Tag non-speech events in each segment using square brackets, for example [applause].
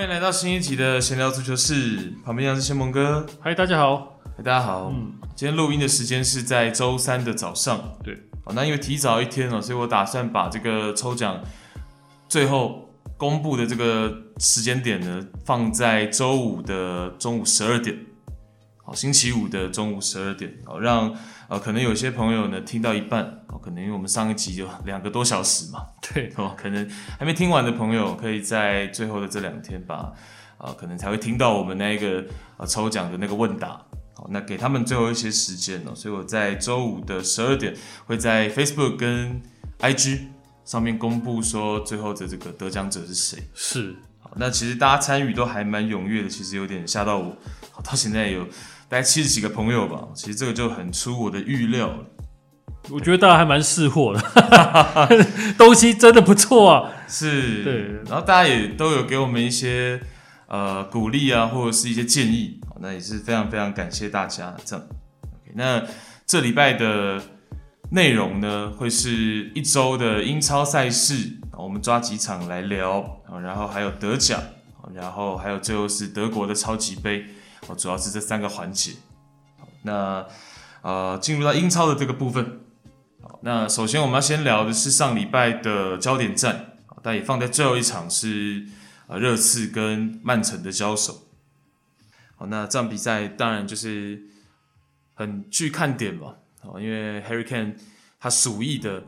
欢迎来到新一集的闲聊足球室，旁边是先蒙哥。嗨，大家好。嗨，大家好。嗯，今天录音的时间是在周三的早上。对，好，那因为提早一天了，所以我打算把这个抽奖最后公布的这个时间点呢，放在周五的中午十二点。好，星期五的中午十二点，好，让呃可能有些朋友呢听到一半，哦，可能因为我们上一集就 [laughs] 两个多小时嘛。[laughs] 对哦，可能还没听完的朋友，可以在最后的这两天吧，啊、呃，可能才会听到我们那个呃抽奖的那个问答。好，那给他们最后一些时间哦，所以我在周五的十二点会在 Facebook 跟 IG 上面公布说最后的这个得奖者是谁。是，好，那其实大家参与都还蛮踊跃的，其实有点吓到我。好，到现在有大概七十几个朋友吧，其实这个就很出我的预料了。我觉得大家还蛮识货的，[laughs] 东西真的不错啊。是，对。然后大家也都有给我们一些呃鼓励啊，或者是一些建议，那也是非常非常感谢大家。这样，OK，那这礼拜的内容呢，会是一周的英超赛事，我们抓几场来聊，然后还有得奖，然后还有最后是德国的超级杯，主要是这三个环节。那呃，进入到英超的这个部分。那首先我们要先聊的是上礼拜的焦点战，但也放在最后一场是呃热刺跟曼城的交手。好，那这场比赛当然就是很具看点吧，因为 Harry Kane 他鼠疫的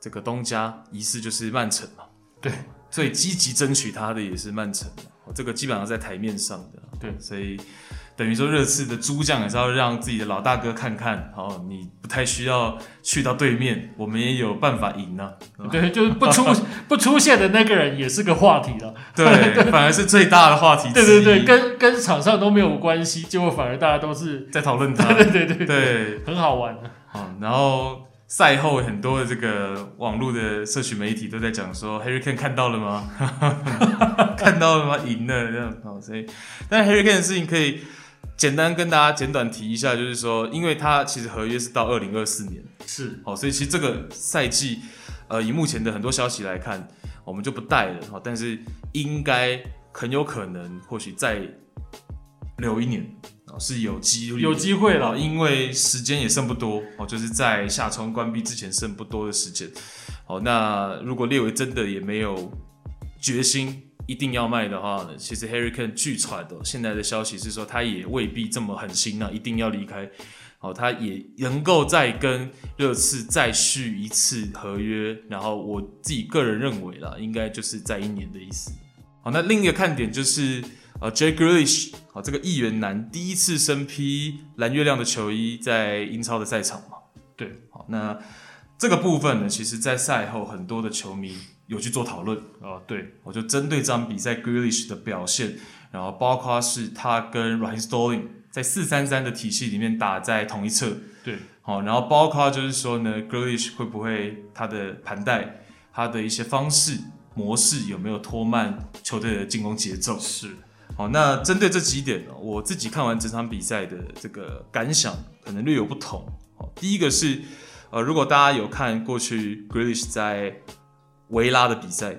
这个东家疑似就是曼城嘛，对，最积极争取他的也是曼城，这个基本上在台面上的，对，所以。等于说，热刺的诸将也是要让自己的老大哥看看，哦，你不太需要去到对面，我们也有办法赢呢、啊。[laughs] 对，就是不出 [laughs] 不出现的那个人也是个话题了。对，反而是最大的话题。对对对，跟跟场上都没有关系，结果反而大家都是在讨论他。[laughs] 对对对对，对，很好玩。好，然后赛后很多的这个网络的社群媒体都在讲说，Harry Kane 看到了吗？看到了吗？赢了这样。好，所以，但 Harry Kane 的事情可以。简单跟大家简短提一下，就是说，因为他其实合约是到二零二四年，是，好，所以其实这个赛季，呃，以目前的很多消息来看，我们就不带了，哦，但是应该很有可能，或许再留一年，是有机会，有机会了，因为时间也剩不多，哦，就是在下窗关闭之前剩不多的时间，好，那如果列维真的也没有决心。一定要卖的话呢，其实 Harry Kane 据传的现在的消息是说，他也未必这么狠心啊，一定要离开。好，他也能够再跟热刺再续一次合约。然后我自己个人认为啦，应该就是在一年的意思。好，那另一个看点就是呃，Jay Grealish，好，这个议员男第一次身披蓝月亮的球衣在英超的赛场嘛。对，好，那这个部分呢，其实在赛后很多的球迷。有去做讨论。啊，对，我就针对这场比赛 Grealish 的表现，然后包括是他跟 Raheem Sterling 在四三三的体系里面打在同一侧，对，好，然后包括就是说呢，Grealish 会不会他的盘带，他的一些方式模式有没有拖慢球队的进攻节奏？是，好，那针对这几点，我自己看完整场比赛的这个感想可能略有不同。好，第一个是，呃，如果大家有看过去 Grealish 在维拉的比赛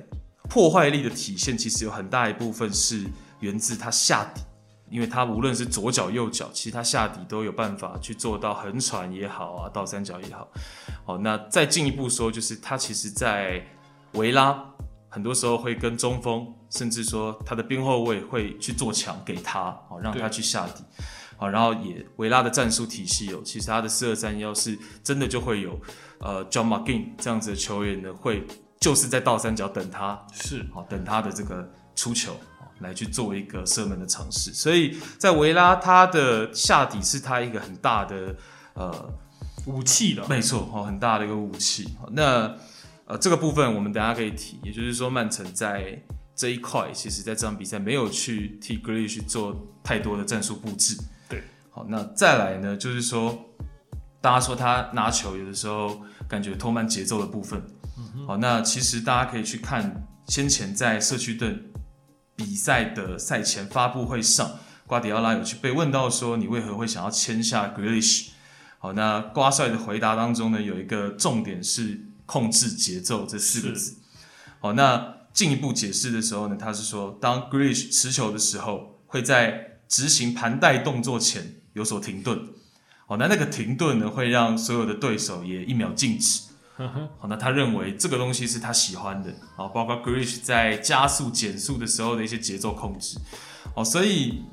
破坏力的体现，其实有很大一部分是源自他下底，因为他无论是左脚右脚，其实他下底都有办法去做到横传也好啊，倒三角也好。好，那再进一步说，就是他其实在维拉很多时候会跟中锋，甚至说他的边后卫会去做墙给他，好让他去下底。好，然后也维拉的战术体系哦，其实他的四二三幺是真的就会有呃 John McGinn 这样子的球员呢会。就是在倒三角等他，是好等他的这个出球，来去做一个射门的尝试。所以在维拉，他的下底是他一个很大的呃武器了，没错，哦，很大的一个武器。那呃这个部分我们等下可以提，也就是说曼城在这一块，其实在这场比赛没有去替 Grealish 去做太多的战术布置。对，好，那再来呢，就是说大家说他拿球有的时候感觉拖慢节奏的部分。好，那其实大家可以去看先前在社区盾比赛的赛前发布会上，瓜迪奥拉有去被问到说，你为何会想要签下 Grealish？好，那瓜帅的回答当中呢，有一个重点是控制节奏这四个字。好，那进一步解释的时候呢，他是说，当 Grealish 持球的时候，会在执行盘带动作前有所停顿。好，那那个停顿呢，会让所有的对手也一秒静止。[laughs] 好，那他认为这个东西是他喜欢的。好，包括 Grealish 在加速、减速的时候的一些节奏控制。好，所以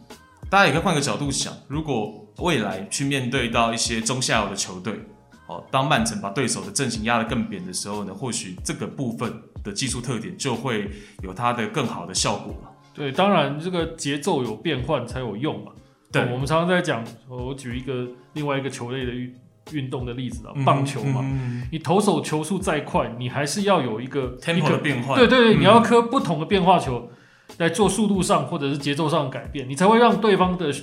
大家也可以换个角度想，如果未来去面对到一些中下游的球队，哦，当曼城把对手的阵型压得更扁的时候呢，或许这个部分的技术特点就会有它的更好的效果了。对，当然这个节奏有变换才有用嘛。对，我们常常在讲，我举一个另外一个球类的运运动的例子啊，棒球嘛，嗯、你投手球速再快，你还是要有一个 tempo 的变化。对对对，嗯、你要磕不同的变化球来做速度上或者是节奏上的改变，你才会让对方的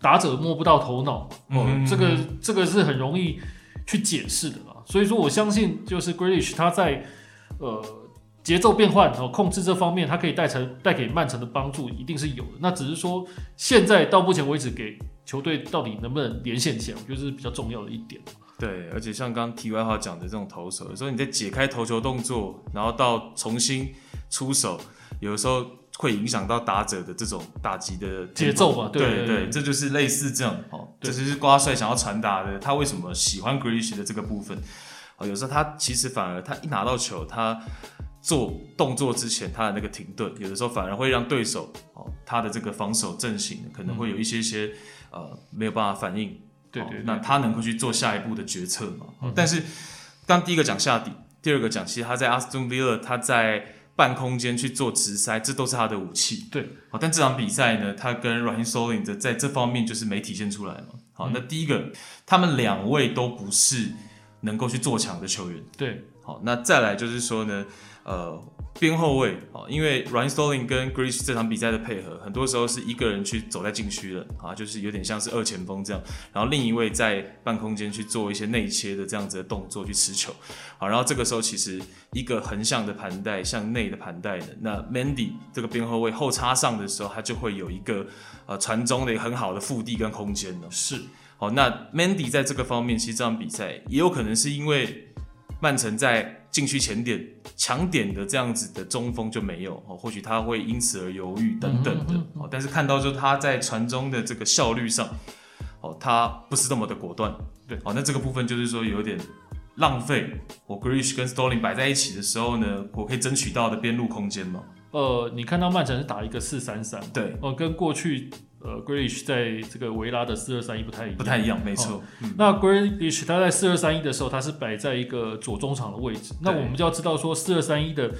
打者摸不到头脑。哦、嗯，这个这个是很容易去解释的啦。所以说，我相信就是 Grealish 他在呃。节奏变换和控制这方面，它可以带成带给曼城的帮助一定是有的。那只是说，现在到目前为止，给球队到底能不能连线起来，我觉得是比较重要的一点。对，而且像刚刚题外话讲的这种投手，有时候你在解开投球动作，然后到重新出手，有的时候会影响到打者的这种打击的节奏嘛。对对，这就是类似这样哦。这就是瓜帅想要传达的，他为什么喜欢 Grealish 的这个部分。哦，有时候他其实反而他一拿到球，他。做动作之前，他的那个停顿，有的时候反而会让对手哦，他的这个防守阵型可能会有一些些、嗯、呃没有办法反应。对对，对，那他能够去做下一步的决策嘛？嗯、但是刚第一个讲下底，第二个讲其实他在阿斯顿维勒，他在半空间去做直塞，这都是他的武器。对，好，但这场比赛呢，他跟 Raheem Sterling 的在这方面就是没体现出来嘛。好，嗯、那第一个，他们两位都不是能够去做强的球员。对，好，那再来就是说呢。呃，边后卫啊，因为 Raheem Sterling 跟 Grealish 这场比赛的配合，很多时候是一个人去走在禁区的啊，就是有点像是二前锋这样，然后另一位在半空间去做一些内切的这样子的动作去持球，好，然后这个时候其实一个横向的盘带向内的盘带的，那 Mandy 这个边后卫后插上的时候，他就会有一个呃传中的很好的腹地跟空间了。是，好，那 Mandy 在这个方面，其实这场比赛也有可能是因为曼城在禁区前点抢点的这样子的中锋就没有哦，或许他会因此而犹豫等等的哦。但是看到就他在传中的这个效率上哦，他不是这么的果断，对哦。那这个部分就是说有点浪费。我 Grealish 跟 Storling 摆在一起的时候呢，我可以争取到的边路空间嘛。呃，你看到曼城是打一个四三三，对哦，跟过去。呃，Grealish 在这个维拉的四二三一不太一样，不太一样，没错。哦嗯、那 Grealish 他在四二三一的时候，他是摆在一个左中场的位置。那我们就要知道说，四二三一的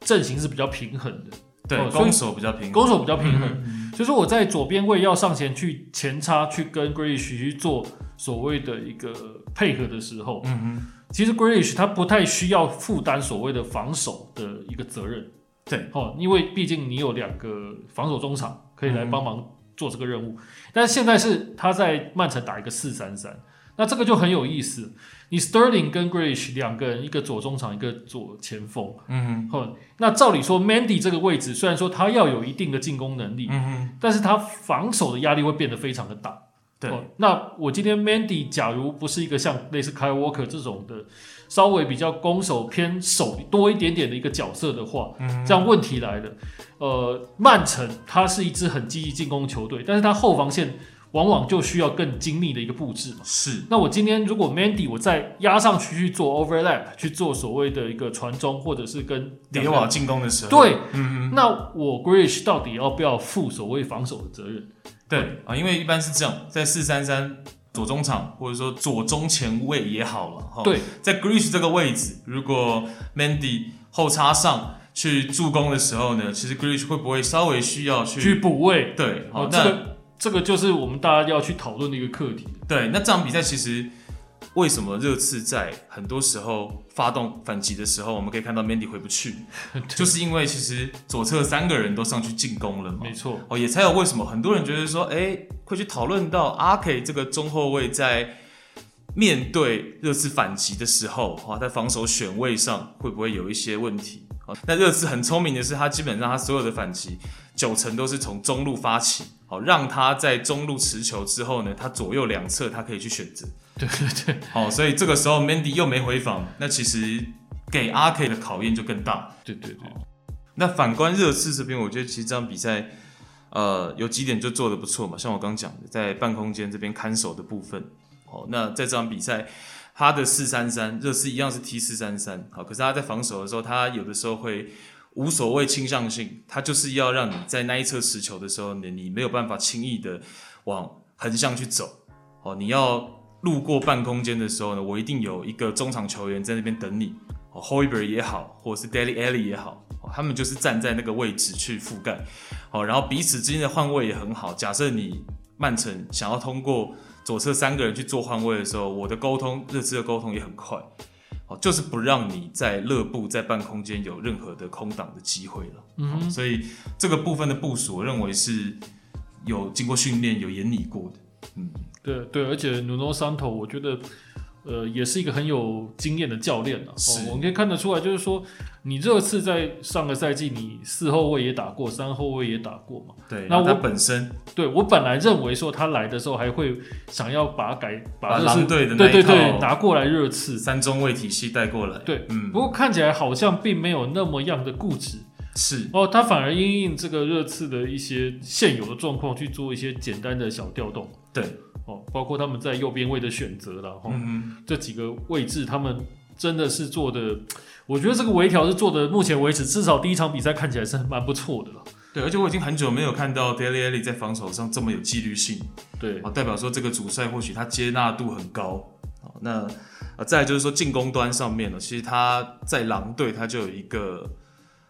阵型是比较平衡的，对，哦、攻守比较平衡，攻守比较平衡。嗯、所以说我在左边位要上前去前插，去跟 Grealish 去做所谓的一个配合的时候，嗯哼，其实 Grealish 他不太需要负担所谓的防守的一个责任，对，哦，因为毕竟你有两个防守中场可以来帮忙、嗯。做这个任务，但是现在是他在曼城打一个四三三，那这个就很有意思。你 Sterling 跟 Grealish 两个人，一个左中场，一个左前锋，嗯哼，那照理说，Mandy 这个位置虽然说他要有一定的进攻能力，嗯哼，但是他防守的压力会变得非常的大。对，那我今天 Mandy 假如不是一个像类似 Kyle Walker 这种的。稍微比较攻守偏守多一点点的一个角色的话，嗯、这样问题来了。呃，曼城它是一支很积极进攻球队，但是它后防线往往就需要更精密的一个布置嘛。是。那我今天如果 Mandy 我再压上去去做 overlap，去做所谓的一个传中，或者是跟叠瓦进攻的时候，对，嗯哼，那我 Grealish 到底要不要负所谓防守的责任？对啊，因为一般是这样，在四三三。左中场或者说左中前卫也好了哈。对，在 Grealish 这个位置，如果 Mandy 后插上去助攻的时候呢，其实 Grealish 会不会稍微需要去去补位？对，好，这个那这个就是我们大家要去讨论的一个课题。对，那这场比赛其实。为什么热刺在很多时候发动反击的时候，我们可以看到 Mandy 回不去，[laughs] 就是因为其实左侧三个人都上去进攻了嘛。没错，哦，也才有为什么很多人觉得说，哎，会去讨论到阿 K 这个中后卫在面对热刺反击的时候，啊，在防守选位上会不会有一些问题？啊，那热刺很聪明的是，他基本上他所有的反击九成都是从中路发起，好，让他在中路持球之后呢，他左右两侧他可以去选择。对对对，好，所以这个时候 Mandy 又没回防，那其实给阿 K 的考验就更大。对对对，那反观热刺这边，我觉得其实这场比赛，呃，有几点就做的不错嘛。像我刚讲的，在半空间这边看守的部分，哦，那在这场比赛，他的四三三，热刺一样是踢四三三，好，可是他在防守的时候，他有的时候会无所谓倾向性，他就是要让你在那一侧持球的时候，你你没有办法轻易的往横向去走，哦，你要路过半空间的时候呢，我一定有一个中场球员在那边等你。Højbjerg 也好，或者是 Dele Alli 也好，他们就是站在那个位置去覆盖，好，然后彼此之间的换位也很好。假设你曼城想要通过左侧三个人去做换位的时候，我的沟通，热刺的沟通也很快，好，就是不让你在乐部在半空间有任何的空档的机会了。嗯，所以这个部分的部署，我认为是有经过训练、有研拟过的。嗯，对对，而且 Nuno Santos，我觉得。呃，也是一个很有经验的教练了。是、哦，我们可以看得出来，就是说，你热刺在上个赛季，你四后卫也打过，三后卫也打过嘛。对，那我本身，对我本来认为说他来的时候还会想要把他改，把狼队的对对对拿过来热刺三中卫体系带过来。对，嗯。不过看起来好像并没有那么样的固执。是哦，他反而因应这个热刺的一些现有的状况去做一些简单的小调动。对。哦，包括他们在右边位的选择了哈，嗯、这几个位置他们真的是做的，[tsk] 我觉得这个微调是做的，目前为止至少第一场比赛看起来是蛮不错的了。对，而且我已经很久没有看到 Dele Alli 在防守上这么有纪律性。对，代表说这个主帅或许他接纳度很高。那再来就是说进攻端上面呢，其实他在狼队他就有一个。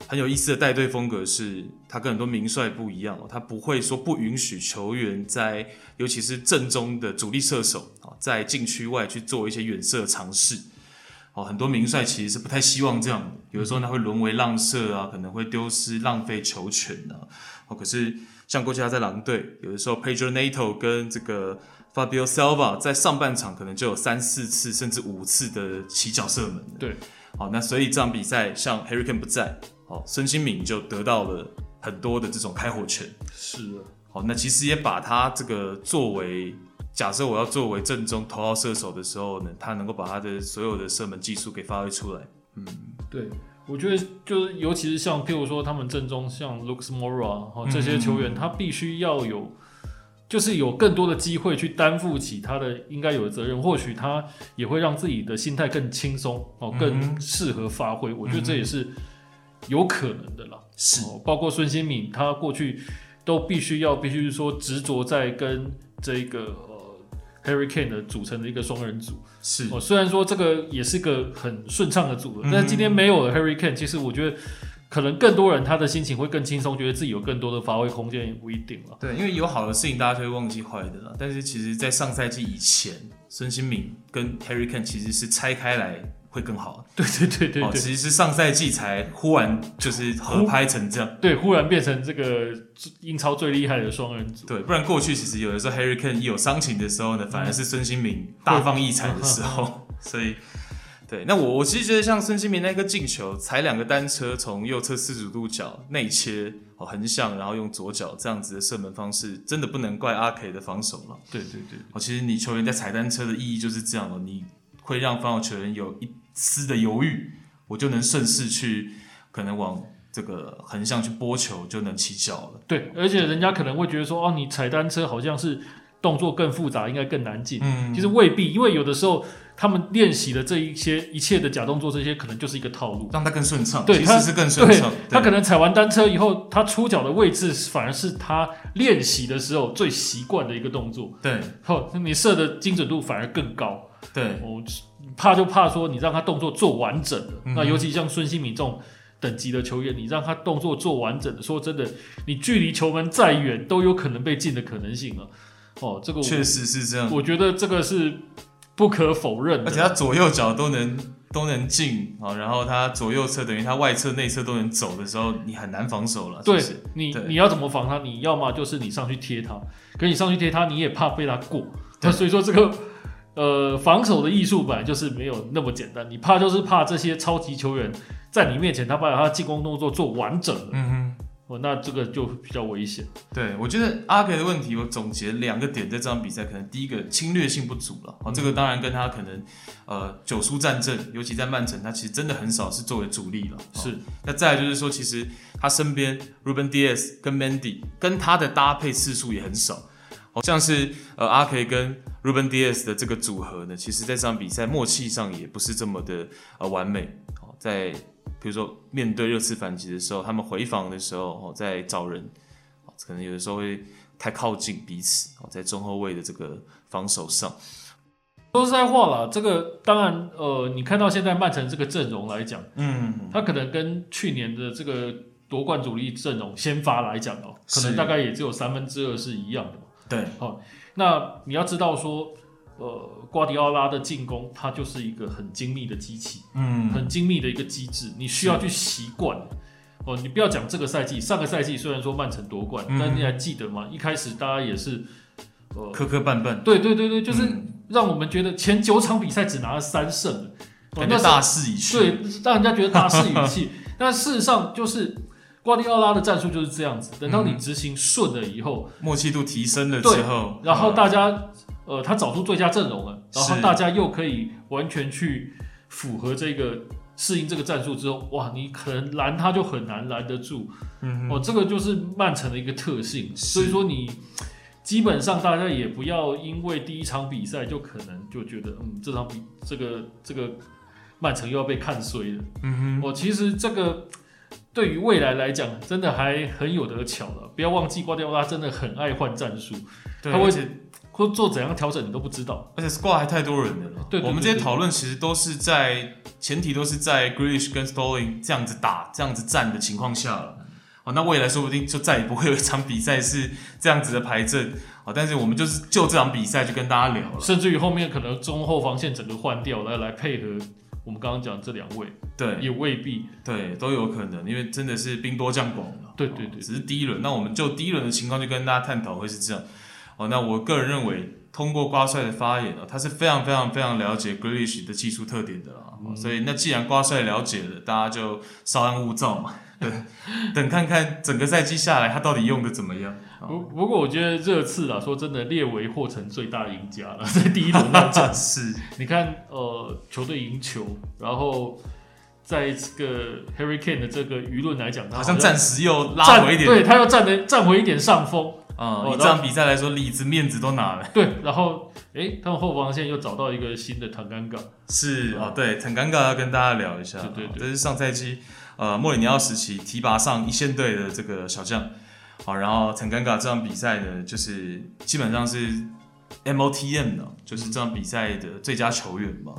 很有意思的带队风格是，他跟很多名帅不一样哦，他不会说不允许球员在，尤其是正中的主力射手啊，在禁区外去做一些远射尝试。哦，很多名帅其实是不太希望这样的，有的时候他会沦为浪射啊，可能会丢失浪费球权啊。哦，可是像过去他在狼队，有的时候 Pedro Neto 跟这个 Fabio Silva 在上半场可能就有三四次甚至五次的起脚射门。对，好，那所以这场比赛像 Harry Kane 不在。哦，孙兴敏就得到了很多的这种开火权。是的，好，那其实也把他这个作为，假设我要作为正宗头号射手的时候呢，他能够把他的所有的射门技术给发挥出来。嗯，对，我觉得就是，尤其是像譬如说他们正中像 Lucas 哈这些球员，嗯、他必须要有，就是有更多的机会去担负起他的应该有的责任，或许他也会让自己的心态更轻松哦，更适合发挥。嗯、我觉得这也是。有可能的啦，是、哦，包括孙兴敏，他过去都必须要，必须是说执着在跟这个呃 Harry Kane 的组成的一个双人组，是，哦，虽然说这个也是个很顺畅的组合，嗯、但今天没有了 Harry Kane，其实我觉得可能更多人他的心情会更轻松，觉得自己有更多的发挥空间也不一定了。对，因为有好的事情大家就会忘记坏的了，但是其实，在上赛季以前，孙兴敏跟 Harry Kane 其实是拆开来。会更好，对对对对哦，其实是上赛季才忽然就是合拍成这样，对，忽然变成这个英超最厉害的双人组，对，不然过去其实有的时候 Harry Kane 一有伤情的时候呢，反而是孙兴慜大放异彩的时候，[laughs] 所以，对，那我我其实觉得像孙兴慜那个进球，踩两个单车从右侧四十度角内切哦横向，然后用左脚这样子的射门方式，真的不能怪阿 K 的防守了，对对对，哦，其实你球员在踩单车的意义就是这样了，你。会让防守球员有一丝的犹豫，我就能顺势去，可能往这个横向去拨球，就能起脚了。对，而且人家可能会觉得说，哦，你踩单车好像是动作更复杂，应该更难进。嗯，其实未必，因为有的时候他们练习的这一些一切的假动作，这些可能就是一个套路，让他更顺畅。对，其实是更顺畅。他可能踩完单车以后，他出脚的位置反而是他练习的时候最习惯的一个动作。对，后你射的精准度反而更高。对，我怕就怕说你让他动作做完整了，嗯、那尤其像孙兴敏这种等级的球员，你让他动作做完整的，说真的，你距离球门再远都有可能被进的可能性了。哦，这个确实是这样，我觉得这个是不可否认的，而且他左右脚都能都能进啊，然后他左右侧等于他外侧内侧都能走的时候，你很难防守了。对，你对你要怎么防他？你要么就是你上去贴他，可你上去贴他，你也怕被他过。对 [laughs] 所以说这个。呃，防守的艺术本来就是没有那么简单，你怕就是怕这些超级球员在你面前，他把他进攻动作做完整了，嗯哼，哦，那这个就比较危险。对，我觉得阿 K 的问题，我总结两个点，在这场比赛，可能第一个侵略性不足了。哦，这个当然跟他可能呃久疏战阵，尤其在曼城，他其实真的很少是作为主力了。是。那再来就是说，其实他身边 Ruben Dias 跟 Mandy 跟他的搭配次数也很少。好像是呃阿 K 跟 Ruben Dias 的这个组合呢，其实在这场比赛默契上也不是这么的呃完美。哦，在比如说面对热刺反击的时候，他们回防的时候，哦，在找人，可能有的时候会太靠近彼此，哦，在中后卫的这个防守上。说实在话啦，这个当然，呃，你看到现在曼城这个阵容来讲，嗯，他可能跟去年的这个夺冠主力阵容先发来讲哦，可能大概也只有三分之二是一样的。对，好，那你要知道说。呃，瓜迪奥拉的进攻，它就是一个很精密的机器，嗯，很精密的一个机制，你需要去习惯。哦，你不要讲这个赛季，上个赛季虽然说曼城夺冠，嗯，但你还记得吗？一开始大家也是，呃，磕磕绊绊。对对对对，就是让我们觉得前九场比赛只拿了三胜，感觉大势已去。对，让人家觉得大势已去。[laughs] 但事实上就是瓜迪奥拉的战术就是这样子，等到你执行顺了以后，默契度提升了之后，然后大家。呃，他找出最佳阵容了，然后大家又可以完全去符合这个适应这个战术之后，哇，你可能拦他就很难拦得住。嗯，哦，这个就是曼城的一个特性。所以说你基本上大家也不要因为第一场比赛就可能就觉得，嗯，这场比这个这个曼城又要被看衰了。嗯哼，哦，其实这个对于未来来讲，真的还很有得巧了。不要忘记瓜迪奥拉真的很爱换战术，他会。或做怎样调整你都不知道，而且 squad 还太多人了。对，我们这些讨论其实都是在前提都是在 Grealish 跟 Sterling 这样子打、这样子战的情况下了。哦，那未来说不定就再也不会有一场比赛是这样子的排阵。哦，但是我们就是就这场比赛就跟大家聊了，甚至于后面可能中后防线整个换掉来来配合我们刚刚讲这两位，对，也未必，对，都有可能，因为真的是兵多将广了。对对对，只是第一轮，那我们就第一轮的情况就跟大家探讨会是这样。哦，那我个人认为，通过瓜帅的发言，他是非常非常非常了解 Grealish 的技术特点的啦。嗯、所以，那既然瓜帅了解了，大家就稍安勿躁嘛，等 [laughs] 等看看整个赛季下来，他到底用的怎么样。不不过，我觉得热刺啊，说真的，列维或成最大的赢家了，[laughs] 在第一轮那阵 [laughs] 是，你看，呃，球队赢球，然后在这个 Harry Kane 的这个舆论来讲，他好像暂时又拉回一点，对他又占了占回一点上风。啊、这场比赛来说，里子面子都拿了。对，然后，他们后防线又找到一个新的坦甘嘎。是啊、哦，对，坦甘嘎要跟大家聊一下。对对对，这是上赛季呃莫里尼奥时期提拔上一线队的这个小将。好，然后坦甘嘎这场比赛呢，就是基本上是 MOTM 的，就是这场比赛的最佳球员嘛。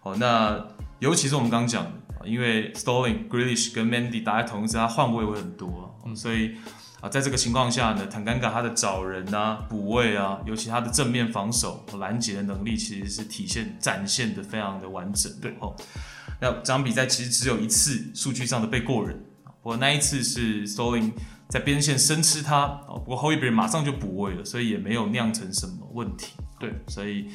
好，那尤其是我们刚刚讲的，因为 Stalling、Grealish 跟 Mandy 打在同一支，他换位会很多，嗯、所以。啊，在这个情况下呢，坦甘嘎他的找人啊、补位啊，尤其他的正面防守和拦截的能力，其实是体现展现的非常的完整。对哦，那这场比赛其实只有一次数据上的被过人，不过那一次是 Sterling 在边线生吃他，哦，不过后一边马上就补位了，所以也没有酿成什么问题。对，所以。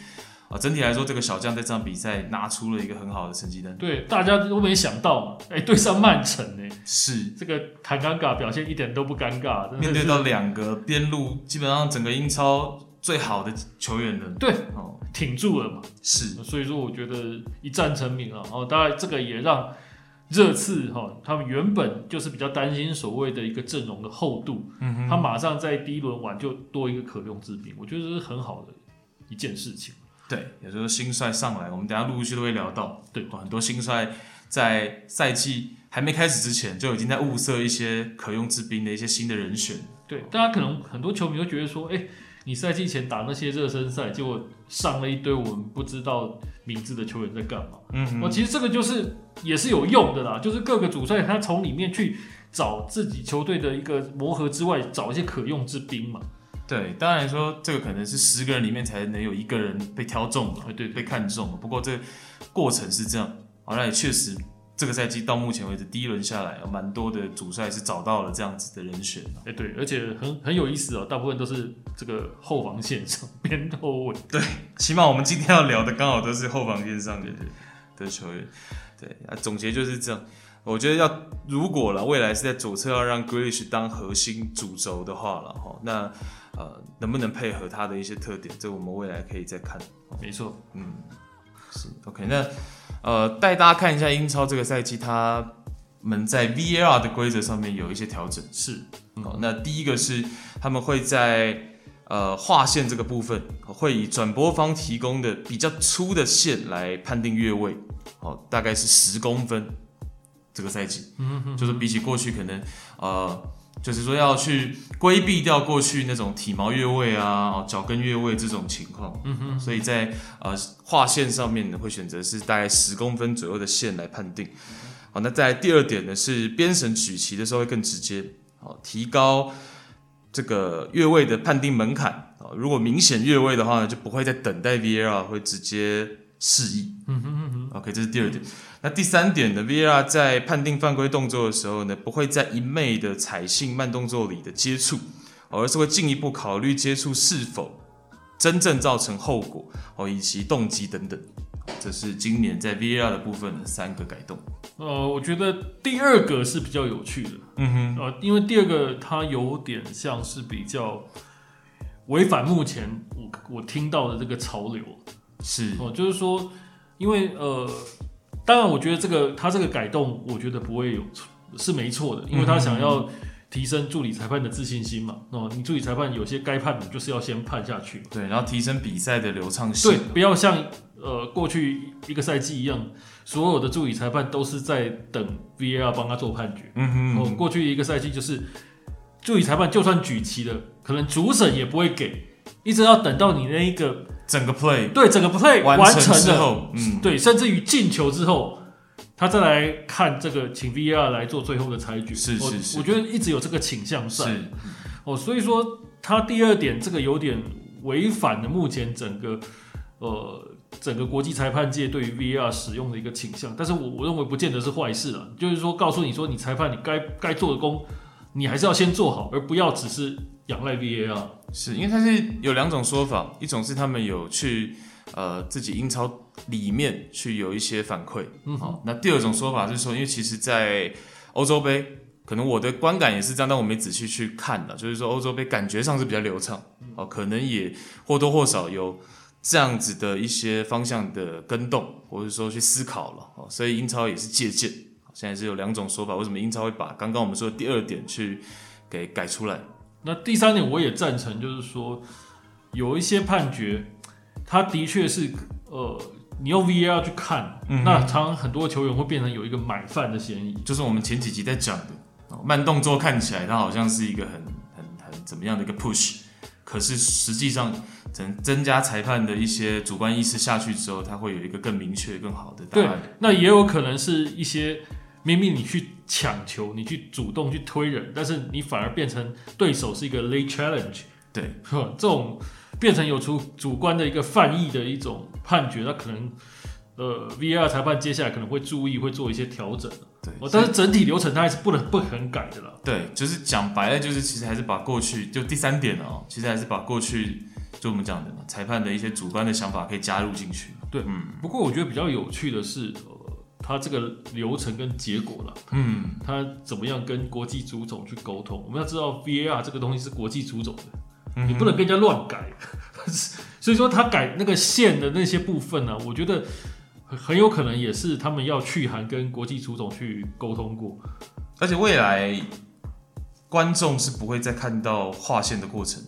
啊，整体来说，这个小将在这场比赛拿出了一个很好的成绩单。对，大家都没想到嘛，哎，对上曼城呢，是这个坦尴尬表现一点都不尴尬，面对到两个边路基本上整个英超最好的球员的，对，哦，挺住了嘛，是，所以说我觉得一战成名啊，哦，当然这个也让热刺哈，他们原本就是比较担心所谓的一个阵容的厚度，嗯哼，他马上在第一轮玩就多一个可用之兵，我觉得这是很好的一件事情。对，也就是新帅上来，我们等下陆陆续续都会聊到。对，很多新帅在赛季还没开始之前，就已经在物色一些可用之兵的一些新的人选。对，大家可能很多球迷都觉得说，哎，你赛季前打那些热身赛，结果上了一堆我们不知道名字的球员在干嘛？嗯我，其实这个就是也是有用的啦，就是各个主帅他从里面去找自己球队的一个磨合之外，找一些可用之兵嘛。对，当然说这个可能是十个人里面才能有一个人被挑中了，对，被看中了。不过这过程是这样，好，像也确实这个赛季到目前为止第一轮下来，有蛮多的主帅是找到了这样子的人选。哎，对，而且很很有意思哦，大部分都是这个后防线上边后卫。[laughs] 对，起码我们今天要聊的刚好都是后防线上的的球员。对啊，总结就是这样。我觉得要如果了未来是在左侧要让 Grealish 当核心主轴的话了哈，那呃能不能配合他的一些特点，这我们未来可以再看。没错，嗯，是 OK。那呃带大家看一下英超这个赛季，他们在 VAR 的规则上面有一些调整。是，好，那第一个是他们会在呃划线这个部分，会以转播方提供的比较粗的线来判定越位，好，大概是十公分。这个赛季，嗯，就是比起过去可能，呃，就是说要去规避掉过去那种体毛越位啊、哦脚跟越位这种情况，嗯哼，所以在呃划线上面呢，会选择是大概十公分左右的线来判定。好，那在第二点呢，是边绳举旗的时候会更直接，好，提高这个越位的判定门槛。啊，如果明显越位的话呢，就不会再等待 VAR，会直接示意。嗯哼嗯哼，OK，这是第二点。那第三点呢，VAR 在判定犯规动作的时候呢，不会在一昧的采信慢动作里的接触，而是会进一步考虑接触是否真正造成后果哦，以及动机等等。这是今年在 VAR 的部分的三个改动。呃，我觉得第二个是比较有趣的，嗯哼，呃，因为第二个它有点像是比较违反目前我我听到的这个潮流，是哦，就是说，因为呃。当然，我觉得这个他这个改动，我觉得不会有错，是没错的，因为他想要提升助理裁判的自信心嘛。哦，你助理裁判有些该判的，就是要先判下去。对，然后提升比赛的流畅性。对，不要像呃过去一个赛季一样，所有的助理裁判都是在等 VAR 帮他做判决。嗯哼，哦，过去一个赛季就是助理裁判就算举旗了，可能主审也不会给，一直要等到你那一个。整个 play 对整个 play 完成之后，嗯，对，甚至于进球之后，他再来看这个，请 VAR 来做最后的裁决。是是是，我觉得一直有这个倾向在。是哦，所以说他第二点这个有点违反了目前整个呃整个国际裁判界对于 VAR 使用的一个倾向。但是我我认为不见得是坏事了，就是说告诉你说，你裁判你该该做的工，你还是要先做好，而不要只是。仰赖 VAR 是因为它是有两种说法，一种是他们有去呃自己英超里面去有一些反馈，嗯好，那第二种说法是说，因为其实，在欧洲杯，可能我的观感也是这样，但我没仔细去看了，就是说欧洲杯感觉上是比较流畅，哦，可能也或多或少有这样子的一些方向的跟动，或者说去思考了，哦，所以英超也是借鉴，现在是有两种说法，为什么英超会把刚刚我们说的第二点去给改出来？那第三点我也赞成，就是说有一些判决，他的确是呃，你用 VAR 去看，嗯、那常常很多球员会变成有一个买饭的嫌疑。就是我们前几集在讲的慢动作，看起来它好像是一个很很很怎么样的一个 push，可是实际上增增加裁判的一些主观意识下去之后，他会有一个更明确、更好的答案。对，那也有可能是一些。明明你去抢球，你去主动去推人，但是你反而变成对手是一个 late challenge，对，这种变成有出主观的一个犯意的一种判决，那可能呃 VAR 裁判接下来可能会注意，会做一些调整。对，但是整体流程它还是不能不很改的啦。对，就是讲白了，就是其实还是把过去就第三点哦，其实还是把过去就我们讲的嘛，裁判的一些主观的想法可以加入进去。对，嗯。不过我觉得比较有趣的是。他这个流程跟结果了，嗯，他怎么样跟国际足总去沟通？我们要知道 VAR 这个东西是国际足总的，嗯、你不能跟人家乱改。[laughs] 所以说他改那个线的那些部分呢、啊，我觉得很有可能也是他们要去函跟国际足总去沟通过。而且未来观众是不会再看到划线的过程。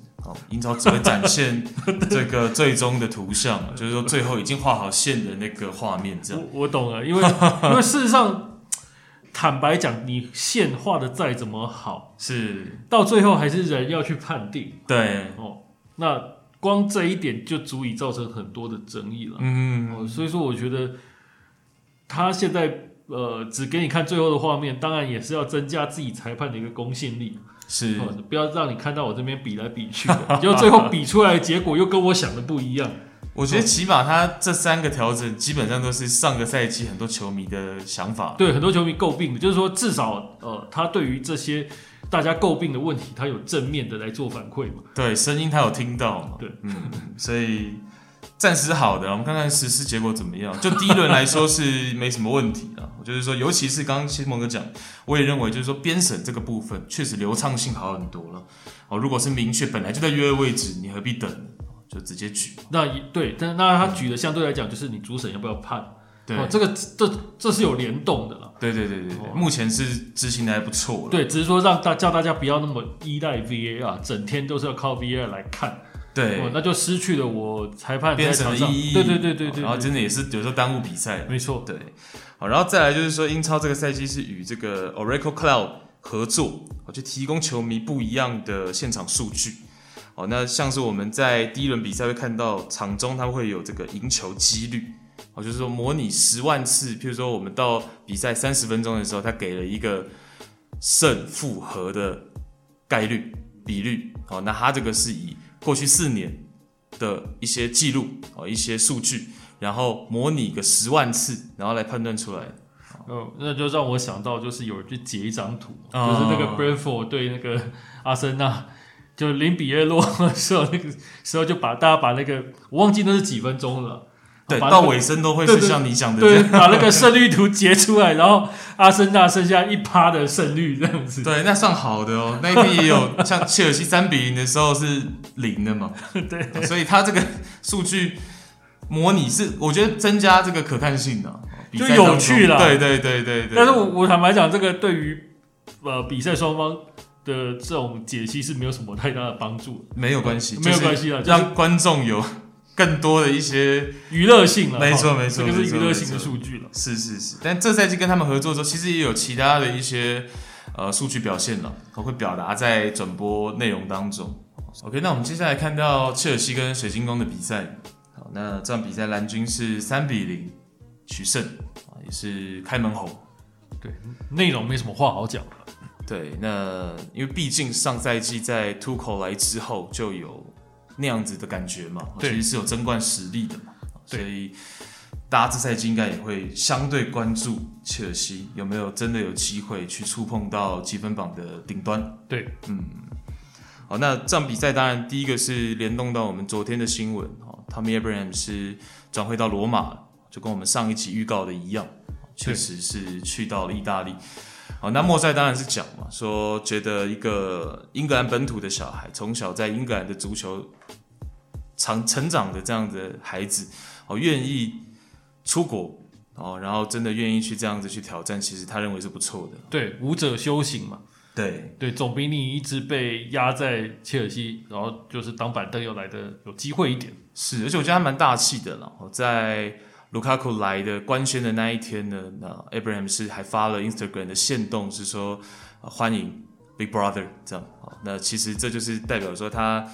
英超只会展现这个最终的图像，就是说最后已经画好线的那个画面，这样。我我懂了，因为因为事实上，坦白讲，你线画的再怎么好，是到最后还是人要去判定。对哦，那光这一点就足以造成很多的争议了。嗯，哦，所以说我觉得他现在呃只给你看最后的画面，当然也是要增加自己裁判的一个公信力。是，不要让你看到我这边比来比去的，[laughs] 结果最后比出来的结果又跟我想的不一样。我觉得起码他这三个调整基本上都是上个赛季很多球迷的想法。对，很多球迷诟病的，就是说至少呃，他对于这些大家诟病的问题，他有正面的来做反馈嘛。对，声音他有听到嘛。对，嗯，所以暂时好的，我们看看实施结果怎么样。就第一轮来说是没什么问题的，我就是说，尤其是刚刚谢孟哥讲，我也认为就是说编审这个部分确实流畅性好很多了。哦，如果是明确本来就在约的位置，你何必等？就直接举。那对，但那他举的相对来讲就是你主审要不要判？对，哦、这个这这是有联动的了。对对对对对，哦、目前是执行的还不错。对，只是说让大叫大家不要那么依赖 VAR，整天都是要靠 VAR 来看。对、哦，那就失去了我裁判编审的意义。对对对对对，然后真的也是有时候耽误比赛。没错，对。好，然后再来就是说，英超这个赛季是与这个 Oracle Cloud 合作，去提供球迷不一样的现场数据。哦，那像是我们在第一轮比赛会看到场中它会有这个赢球几率，哦，就是说模拟十万次，譬如说我们到比赛三十分钟的时候，它给了一个胜负和的概率比率。哦，那它这个是以过去四年的一些记录哦，一些数据，然后模拟个十万次，然后来判断出来。哦，那就让我想到，就是有人去截一张图，哦、就是那个 Brentford 对那个阿森纳，就零比二落后的时候，那个时候就把大家把那个我忘记那是几分钟了。对，到尾声都会是像你讲的对，把那个胜率图截出来，然后阿森纳剩下一趴的胜率这样子。对，那算好的哦。那一天也有像切尔西三比零的时候是零的嘛？[laughs] 对，所以他这个数据模拟是，我觉得增加这个可看性的，就有趣了。对对对对对。但是我我坦白讲，这个对于呃比赛双方的这种解析是没有什么太大的帮助。没有关系，没有关系啊，让观众有。更多的一些娱乐性了，没错没错，这个是娱乐性的数据了。是是是，但这赛季跟他们合作之后，其实也有其他的一些呃数据表现了，都会表达在转播内容当中。OK，那我们接下来看到切尔西跟水晶宫的比赛。好，那这场比赛蓝军是三比零取胜啊，也是开门红。对，内容没什么话好讲了。对，那因为毕竟上赛季在 Tuchel 来之后就有。那样子的感觉嘛，其实是有争冠实力的嘛，所以大家这赛季应该也会相对关注切尔西有没有真的有机会去触碰到积分榜的顶端。对，嗯，好，那这场比赛当然第一个是联动到我们昨天的新闻哦，Tommy Abraham 是转会到罗马，就跟我们上一期预告的一样，确实是去到了意大利。好，那莫塞当然是讲嘛，说觉得一个英格兰本土的小孩，从小在英格兰的足球长成长的这样的孩子，哦，愿意出国哦，然后真的愿意去这样子去挑战，其实他认为是不错的。对，武者修行嘛。对对，总比你一直被压在切尔西，然后就是当板凳又来的有机会一点。是，而且我觉得他蛮大气的了，在。卢卡库来的官宣的那一天呢，那 Abraham 是还发了 Instagram 的限动，是说、呃、欢迎 Big Brother 这样。那其实这就是代表说他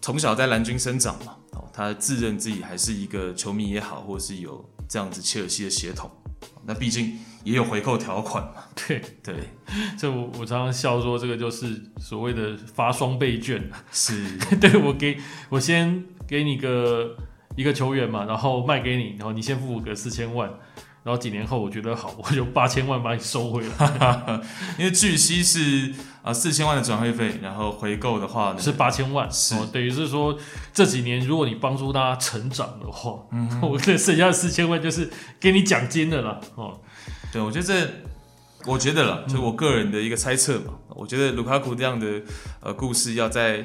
从小在蓝军生长嘛，哦，他自认自己还是一个球迷也好，或是有这样子切尔西的血统。那毕竟也有回扣条款嘛。[laughs] 对对，这我我常常笑说，这个就是所谓的发双倍券。是，[laughs] 对我给我先给你个。一个球员嘛，然后卖给你，然后你先付个四千万，然后几年后我觉得好，[laughs] 我就八千万把你收回来。[laughs] 因为据悉是啊四千万的转会费，然后回购的话呢是八千万，是、哦、等于是说这几年如果你帮助大家成长的话，嗯哼，[laughs] 我这剩下的四千万就是给你奖金的了。哦，对，我觉得这我觉得了，就我个人的一个猜测嘛，嗯、我觉得卢卡库这样的呃故事要在。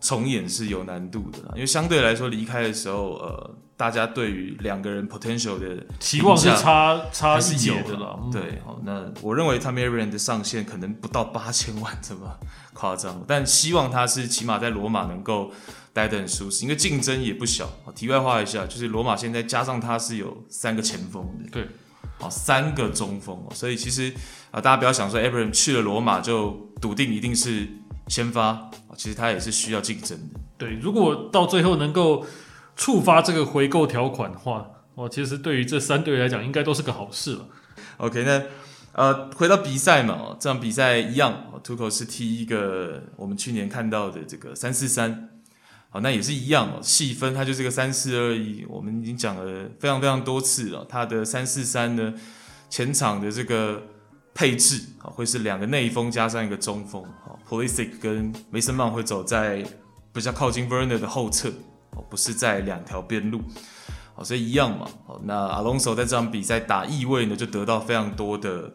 重演是有难度的，因为相对来说离开的时候，呃，大家对于两个人 potential 的期望是差差是有的了。对，好，那我认为 Tammy Abraham 的上限可能不到八千万这么夸张，但希望他是起码在罗马能够待得很舒适，因为竞争也不小。题外话一下，就是罗马现在加上他是有三个前锋的，对，好，三个中锋，所以其实啊，大家不要想说 Abraham 去了罗马就笃定一定是。先发，其实他也是需要竞争的。对，如果到最后能够触发这个回购条款的话，哦，其实对于这三队来讲，应该都是个好事了。OK，那呃，回到比赛嘛，这场比赛一样，Tuchel 是踢一个我们去年看到的这个三四三，好，那也是一样哦，细分它就是个三四二一，我们已经讲了非常非常多次了，它的三四三呢，前场的这个。配置啊，会是两个内锋加上一个中锋，啊，Pulisic 跟 Mason m o n 会走在比较靠近 Verner 的后侧，哦，不是在两条边路，好，所以一样嘛。好，那阿隆索在这场比赛打翼位呢，就得到非常多的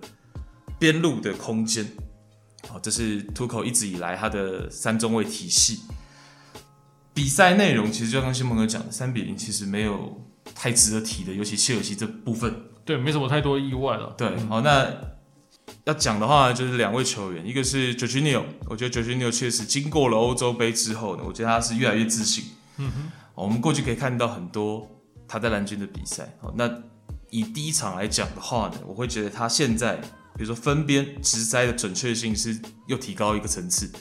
边路的空间。好，这是图口一直以来他的三中卫体系。比赛内容其实就像新朋哥讲的，三比零其实没有太值得提的，尤其切尔西这部分，对，没什么太多意外了。对，好，那要讲的话就是两位球员，一个是 Jorginho，我觉得 Jorginho 确实经过了欧洲杯之后呢，我觉得他是越来越自信。嗯哼，我们过去可以看到很多他在蓝军的比赛，好，那以第一场来讲的话呢，我会觉得他现在比如说分边直塞的准确性是又提高一个层次。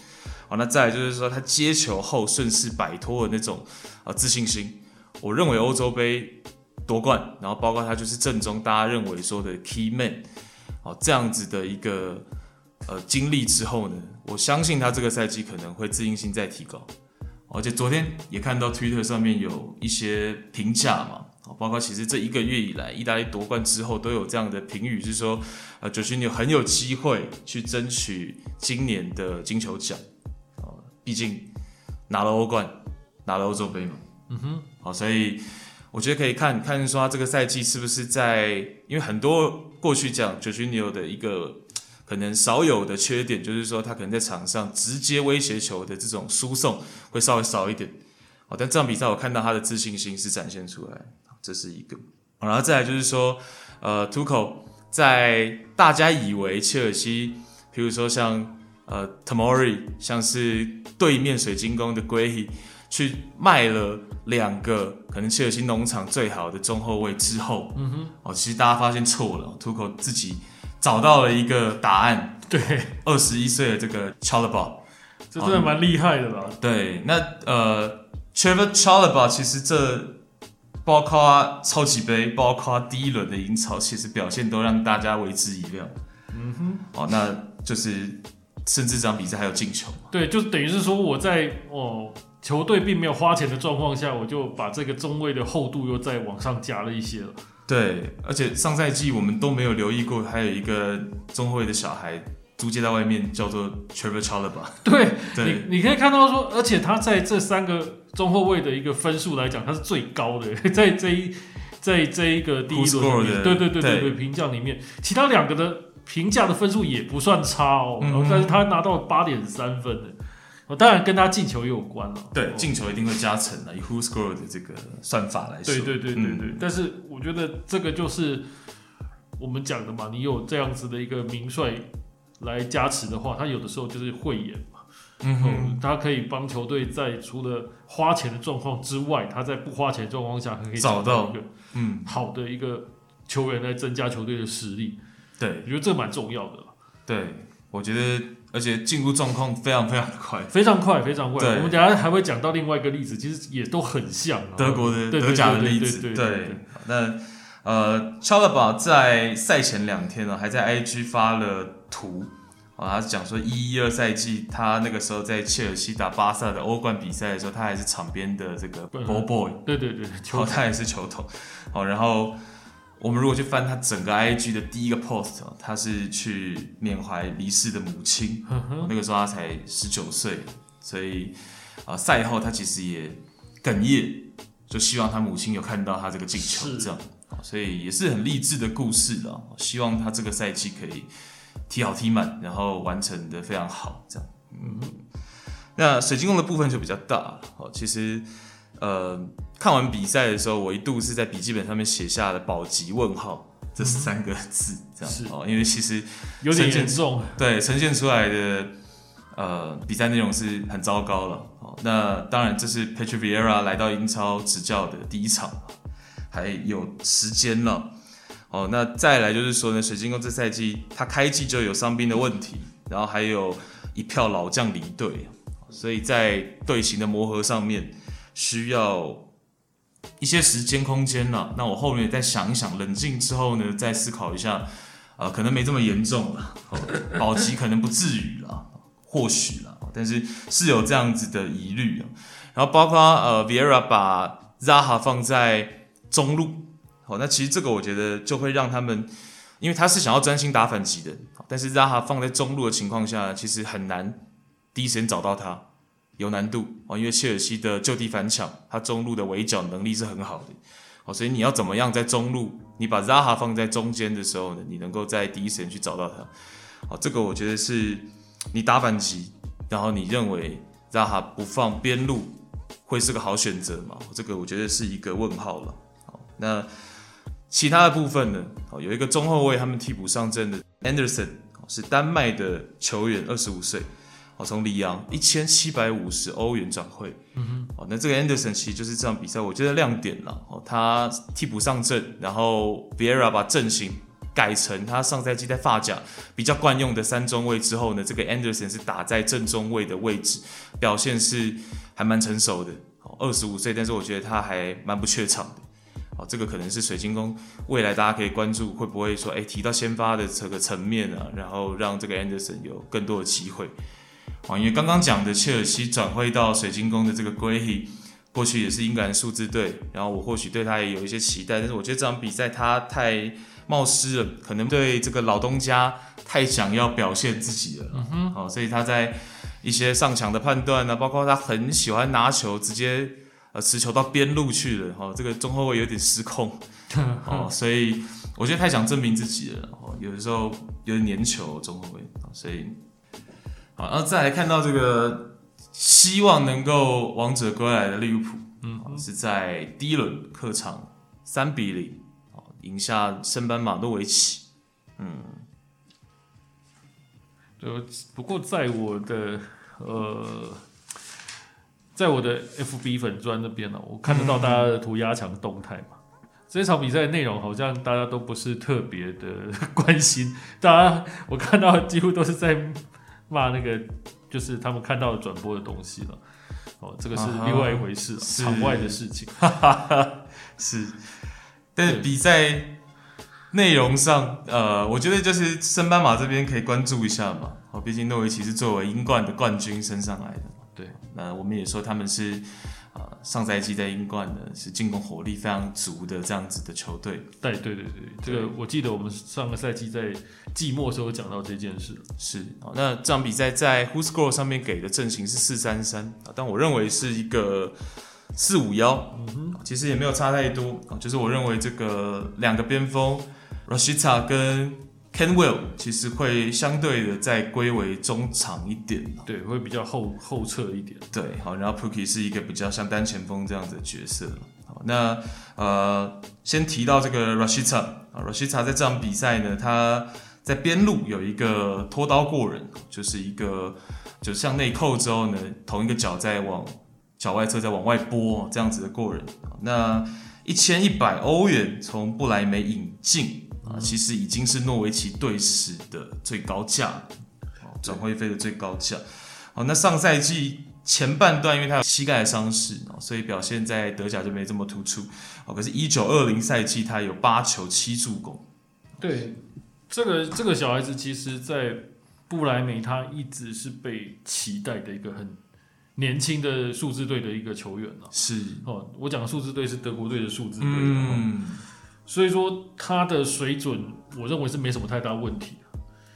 好，那再来就是说，他接球后顺势摆脱的那种呃自信心，我认为欧洲杯夺冠，然后包括他就是正中大家认为说的 key man，好，这样子的一个呃经历之后呢，我相信他这个赛季可能会自信心再提高。而且昨天也看到 Twitter 上面有一些评价嘛，包括其实这一个月以来，意大利夺冠之后都有这样的评语，是说呃 Jorginho 很有机会去争取今年的金球奖。啊毕竟拿了欧冠，拿了欧洲杯嘛，嗯哼，好，所以我觉得可以看看说他这个赛季是不是在，因为很多过去讲 Jorginho 的一个可能少有的缺点，就是说他可能在场上直接威胁球的这种输送会稍微少一点，好，但这场比赛我看到他的自信心是展现出来，这是一个，然后再来就是说，呃，Tuchel 在大家以为切尔西，比如说像。呃，Tomori 像是对面水晶宫的 Grey 去卖了两个可能切尔西农场最好的中后卫之后，嗯哼，哦，其实大家发现错了，Tuchel 自己找到了一个答案，对，二十一岁的这个 Chalobah，这真的蛮厉害的吧？对，那呃，Trevoh Chalobah 其实这包括超级杯，包括第一轮的英超，其实表现都让大家为之一亮，嗯哼，哦，那就是。甚至这场比赛还有进球，对，就等于是说我在哦球队并没有花钱的状况下，我就把这个中卫的厚度又再往上加了一些了。对，而且上赛季我们都没有留意过，还有一个中后卫的小孩租借在外面，叫做 Trevor Chalobah。[laughs] 对，对。你你可以看到说，而且他在这三个中后卫的一个分数来讲，他是最高的，[laughs] 在这一在这一个第一轮的，对对对对对评价里面，其他两个的。评价的分数也不算差哦，嗯、但是他拿到了八点三分的，哦，当然跟他进球也有关了。对，进球一定会加成的，以 Who Scored 的这个算法来说。对对对对对。嗯、但是我觉得这个就是我们讲的嘛，你有这样子的一个名帅来加持的话，他有的时候就是慧眼嘛，嗯哼，他可以帮球队在除了花钱的状况之外，他在不花钱的状况下可以找到一个嗯好的一个球员来增加球队的实力。对，我觉得这蛮重要的。对，我觉得，而且进入状况非常非常的快，非常快，非常快。我们等下还会讲到另外一个例子，其实也都很像德国的德甲的例子。对，那呃，Chalobah 在赛前两天呢，还在 IG 发了图啊，他是讲说一一二赛季他那个时候在切尔西打巴萨的欧冠比赛的时候，他还是场边的这个 ball boy，对对对，球他也是球童。好，然后。我们如果去翻他整个 IG 的第一个 post，他是去缅怀离世的母亲，那个时候他才十九岁，所以啊赛后他其实也哽咽，就希望他母亲有看到他这个进球，这样，所以也是很励志的故事了。希望他这个赛季可以踢好踢满，然后完成的非常好，这样。嗯，那水晶宫的部分就比较大，哦，其实。呃，看完比赛的时候，我一度是在笔记本上面写下了“保级问号”这三个字，这样哦，因为其实有点严重，对，呈现出来的呃比赛内容是很糟糕了。哦，那当然这是 Patrick Vieira 来到英超执教的第一场，还有时间了。哦，那再来就是说呢，水晶宫这赛季他开季就有伤兵的问题，然后还有一票老将离队，所以在队形的磨合上面。需要一些时间空间了，那我后面再想一想，冷静之后呢，再思考一下，呃，可能没这么严重了，[laughs] 保级可能不至于了，或许了，但是是有这样子的疑虑啊。然后包括呃，Viera 把 Zaha 放在中路，好，那其实这个我觉得就会让他们，因为他是想要专心打反击的，但是 Zaha 放在中路的情况下，其实很难第一时间找到他。有难度哦，因为切尔西的就地反抢，他中路的围剿能力是很好的哦，所以你要怎么样在中路，你把扎哈放在中间的时候呢，你能够在第一时间去找到他，哦，这个我觉得是你打反击，然后你认为扎哈不放边路会是个好选择吗？这个我觉得是一个问号了。好，那其他的部分呢？哦，有一个中后卫他们替补上阵的 Anderson 是丹麦的球员，二十五岁。哦，从里昂一千七百五十欧元转会，嗯哼，哦，那这个 Anderson 其实就是这场比赛我觉得亮点了，哦，他替补上阵，然后 Vieira 把阵型改成他上赛季在法甲比较惯用的三中卫之后呢，这个 Anderson 是打在正中卫的位置，表现是还蛮成熟的，哦，二十五岁，但是我觉得他还蛮不怯场的，哦，这个可能是水晶宫未来大家可以关注会不会说，哎，提到先发的这个层面啊，然后让这个 Anderson 有更多的机会。因为刚刚讲的切尔西转会到水晶宫的这个 Guehi，过去也是英格兰数字队，然后我或许对他也有一些期待，但是我觉得这场比赛他太冒失了，可能对这个老东家太想要表现自己了，嗯哼，好，所以他在一些上抢的判断呢，包括他很喜欢拿球直接呃持球到边路去了，哈，这个中后卫有点失控，[laughs] 哦，所以我觉得太想证明自己了，哦，有的时候有点粘球中后卫，所以。好，然后再来看到这个希望能够王者归来的利物浦，嗯，是在第一轮客场三比零，赢下升班马诺维奇，嗯，就不过在我的呃，在我的 FB 粉砖那边呢，我看得到大家的涂鸦墙动态嘛，嗯、这场比赛的内容好像大家都不是特别的 [laughs] 关心，大家我看到几乎都是在。骂那个就是他们看到的转播的东西了，哦，这个是另外一回事，场外的事情，[laughs] 是。但是比赛内容上，呃，我觉得就是升班马这边可以关注一下嘛，哦，毕竟诺维奇是作为英冠的冠军升上来的，对，那我们也说他们是。上赛季在英冠呢，是进攻火力非常足的这样子的球队。对对对对，这个我记得我们上个赛季在季末的时候讲到这件事。是，那这场比赛在 WhoScored 上面给的阵型是四三三啊，但我认为是一个四五幺，其实也没有差太多。就是我认为这个两个边锋 Rashita 跟 Kenwell 其实会相对的再归为中场一点，对，会比较后后撤一点。对，好，然后 Pookie 是一个比较像单前锋这样子的角色。好，那呃，先提到这个 Rashita 啊，Rashita 在这场比赛呢，他在边路有一个拖刀过人，就是一个就向内扣之后呢，同一个脚在往脚外侧再往外拨这样子的过人。那一千一百欧元从不莱梅引进。啊，其实已经是诺维奇队史的最高价，转会费的最高价。好，那上赛季前半段，因为他有膝盖的伤势，所以表现在德甲就没这么突出。哦，可是，一九二零赛季他有八球七助攻。对，这个这个小孩子，其实，在不莱梅他一直是被期待的一个很年轻的数字队的一个球员。是哦，我讲的数字队是德国队的数字队。嗯。所以说他的水准，我认为是没什么太大问题。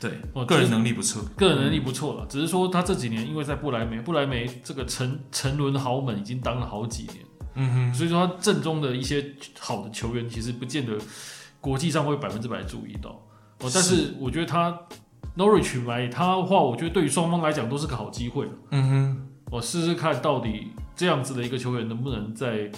对，哦，个人能力不错，个人能力不错了。只是说他这几年因为在不莱梅，不莱梅这个沉沉沦豪门已经当了好几年。嗯哼，所以说他阵中的一些好的球员，其实不见得国际上会百分之百注意到。哦，但是我觉得他 Norwich 来他的话，我觉得对于双方来讲都是个好机会。嗯哼，我试试看到底这样子的一个球员能不能在。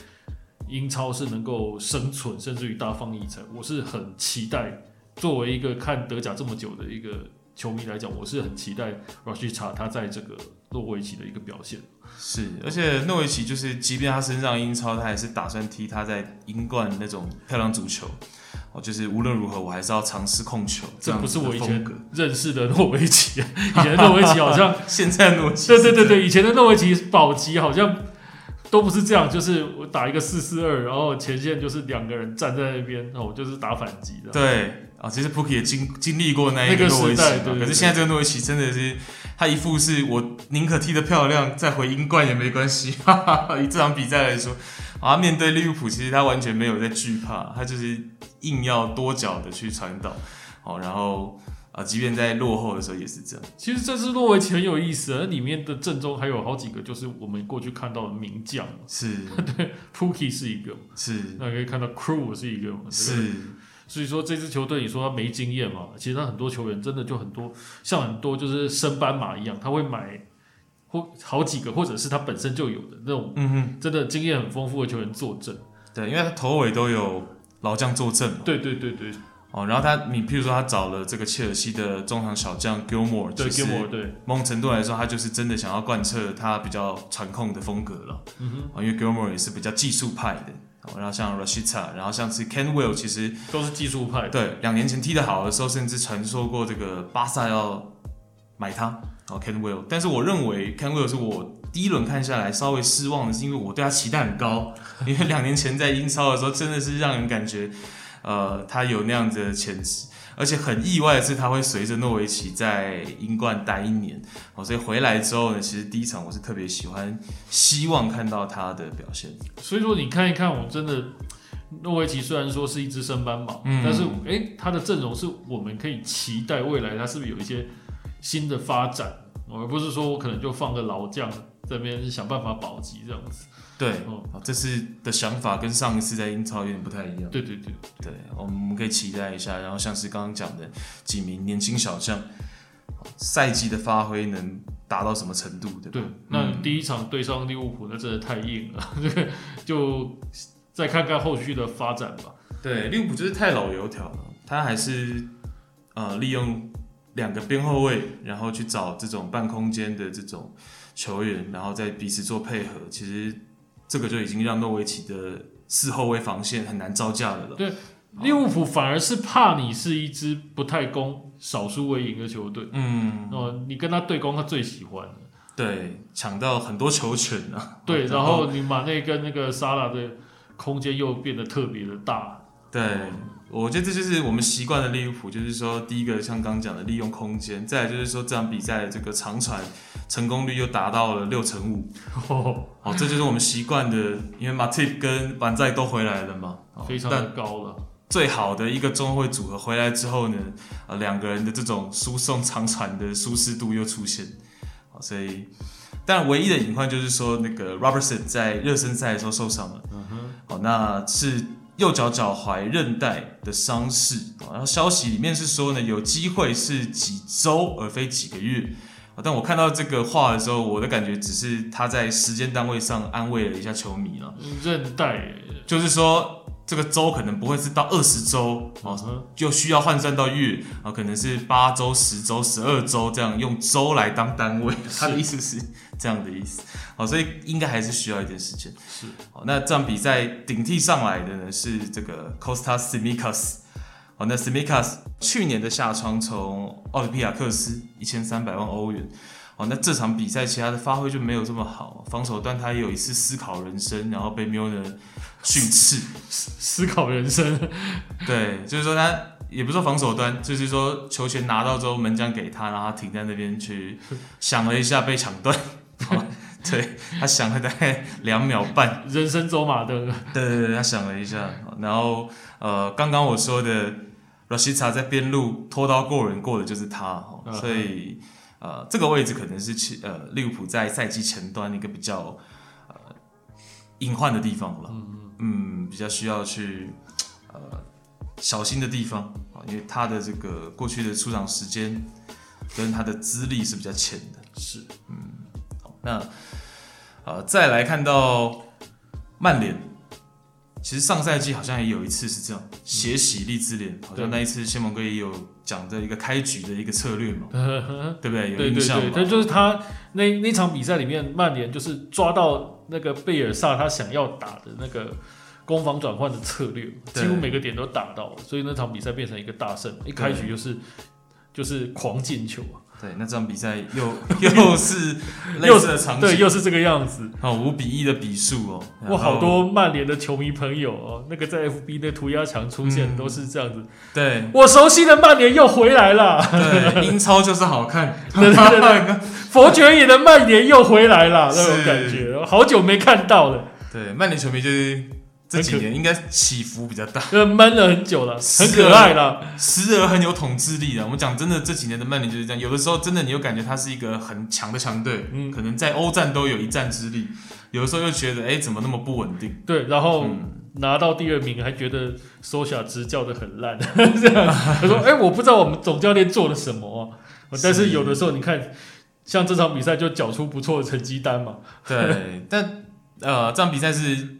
英超是能够生存，甚至于大放异彩，我是很期待。作为一个看德甲这么久的一个球迷来讲，我是很期待 Rashica 他在这个诺维奇的一个表现。是，而且诺维奇就是，即便他身上英超，他还是打算踢他在英冠那种漂亮足球。哦，就是无论如何，我还是要尝试控球。这不是我以前认识的诺维奇，[laughs] 以前的诺维奇好像 [laughs] 现在诺维奇，对对对对，以前的诺维奇保级好像。都不是这样，就是我打一个四四二，然后前线就是两个人站在那边，然后我就是打反击的。对啊，其实 Pukki 也经经历过那一个诺维奇，对对对，可是现在这个诺维奇真的是他一副是我宁可踢得漂亮，再回英冠也没关系。[laughs] 哈哈，以这场比赛来说，啊，面对利物浦，其实他完全没有在惧怕，他就是硬要多脚的去传导，哦，然后啊，即便在落后的时候也是这样。其实这次诺维奇很有意思，而里面的阵中还有好几个，就是我们过去看到的名将。是，[laughs] 对，Pookie 是一个，是，那可以看到 Crew 是一个，是。所以说这支球队，你说他没经验嘛？其实他很多球员真的就很多，像很多就是升班马一样，他会买或好几个，或者是他本身就有的那种，嗯哼，真的经验很丰富的球员坐镇。对，因为他头尾都有老将坐镇嘛。对对对对。哦，然后他，你譬如说他找了这个切尔西的中场小将 Gilmore，对 Gilmore，对，某种程度来说，他就是真的想要贯彻他比较传控的风格了。嗯哼，因为 Gilmore 也是比较技术派的。然后像 Rashita，然后像是 Kenwell，其实都是技术派。对，两年前踢得好的时候，甚至传说过这个巴萨要买他。然后 Kenwell，但是我认为 Kenwell 是我第一轮看下来稍微失望的，是因为我对他期待很高，因为两年前在英超的时候，真的是让人感觉。呃，他有那样子的潜质，而且很意外的是，他会随着诺维奇在英冠待一年，哦，所以回来之后呢，其实第一场我是特别喜欢，希望看到他的表现。所以说，你看一看，我真的诺维奇虽然说是一支升班马，嗯，但是哎、欸，他的阵容是我们可以期待未来他是不是有一些新的发展，而不是说我可能就放个老将这边想办法保级这样子。对，哦，这次的想法跟上一次在英超有点不太一样。对对对，对，我们可以期待一下。然后像是刚刚讲的几名年轻小将，赛季的发挥能达到什么程度？对对，那第一场对上利物浦，那真的太硬了。[laughs] 就再看看后续的发展吧。对，利物浦就是太老油条了，他还是呃利用两个边后卫，然后去找这种半空间的这种球员，然后再彼此做配合。其实。这个就已经让诺维奇的四后卫防线很难招架了了。对，利物浦反而是怕你是一支不太攻、少输为赢的球队。嗯，哦，你跟他对攻，他最喜欢。对，抢到很多球权啊。对，然后你马内跟那个萨拉的空间又变得特别的大。对。我觉得这就是我们习惯的利物浦，就是说，第一个像刚刚讲的利用空间，再来就是说这场比赛的这个长传成功率又达到了六成五，哦，这就是我们习惯的，因为马蒂跟板在都回来了嘛，非常的高了。最好的一个中后卫组合回来之后呢，呃，两个人的这种输送长传的舒适度又出现，好所以，但唯一的隐患就是说那个 Robertson 在热身赛的时候受伤了，嗯哼，好，那是。右脚脚踝韧带的伤势，然后消息里面是说呢，有机会是几周而非几个月。但我看到这个话的时候，我的感觉只是他在时间单位上安慰了一下球迷了。韧带，就是说。这个周可能不会是到二十周哦，就需要换算到月啊，可能是八周、十周、十二周这样用周来当单位。他的意思是这样的意思，好，所以应该还是需要一点时间。是，好，那这场比赛顶替上来的呢是这个 Kostas Tsimikas。好，那 Tsimikas 去年的下窗从奥林匹亚克斯一千三百万欧元。哦，那这场比赛其他的发挥就没有这么好，防守端他也有一次思考人生，然后被 Milner 训斥，思考人生，对，就是说他也不是说防守端，就是说球权拿到之后门将给他，然后他停在那边去想了一下被抢断，[laughs] 对，他想了大概两秒半，人生走马灯，对对对，他想了一下，然后呃，刚刚我说的 Rashica 在边路拖刀过人过的就是他，所以。呃，这个位置可能是其呃利物浦在赛季前端一个比较呃隐患的地方了，嗯。比较需要去呃小心的地方啊，因为他的这个过去的出场时间跟他的资历是比较浅的，是，嗯，好，那呃再来看到曼联。其实上赛季好像也有一次是这样，血洗利兹联，好像那一次谢蒙哥也有讲的一个开局的一个策略嘛，[laughs] 对不对？有印象吗？对对对，就是他那那场比赛里面，曼联就是抓到那个贝尔萨他想要打的那个攻防转换的策略，几乎每个点都打到了，所以那场比赛变成一个大胜，一开局就是就是狂进球啊。对，那这场比赛又 [laughs] 又是又是的场景，对，又是这个样子，哦，五比一的比数哦，哇好多曼联的球迷朋友哦，那个在 FB 的涂鸦墙出现都是这样子，嗯、对，我熟悉的曼联又回来了，对，英超就是好看，对 [laughs] 对对，[laughs] 佛爵爷的曼联又回来了，那种感觉，好久没看到了，对，曼联球迷就是。这几年应该起伏比较大，[laughs] 闷了很久了，很可爱了，时而很有统治力的。我们讲真的，这几年的曼联就是这样，有的时候真的你又感觉他是一个很强的强队，嗯，可能在欧战都有一战之力。有的时候又觉得，哎、欸，怎么那么不稳定？对，然后拿到第二名，还觉得苏夏执教的很烂，这 [laughs] 样他说，哎、欸，我不知道我们总教练做了什么、啊，但是有的时候你看，像这场比赛就缴出不错的成绩单嘛。对，但呃，这场比赛是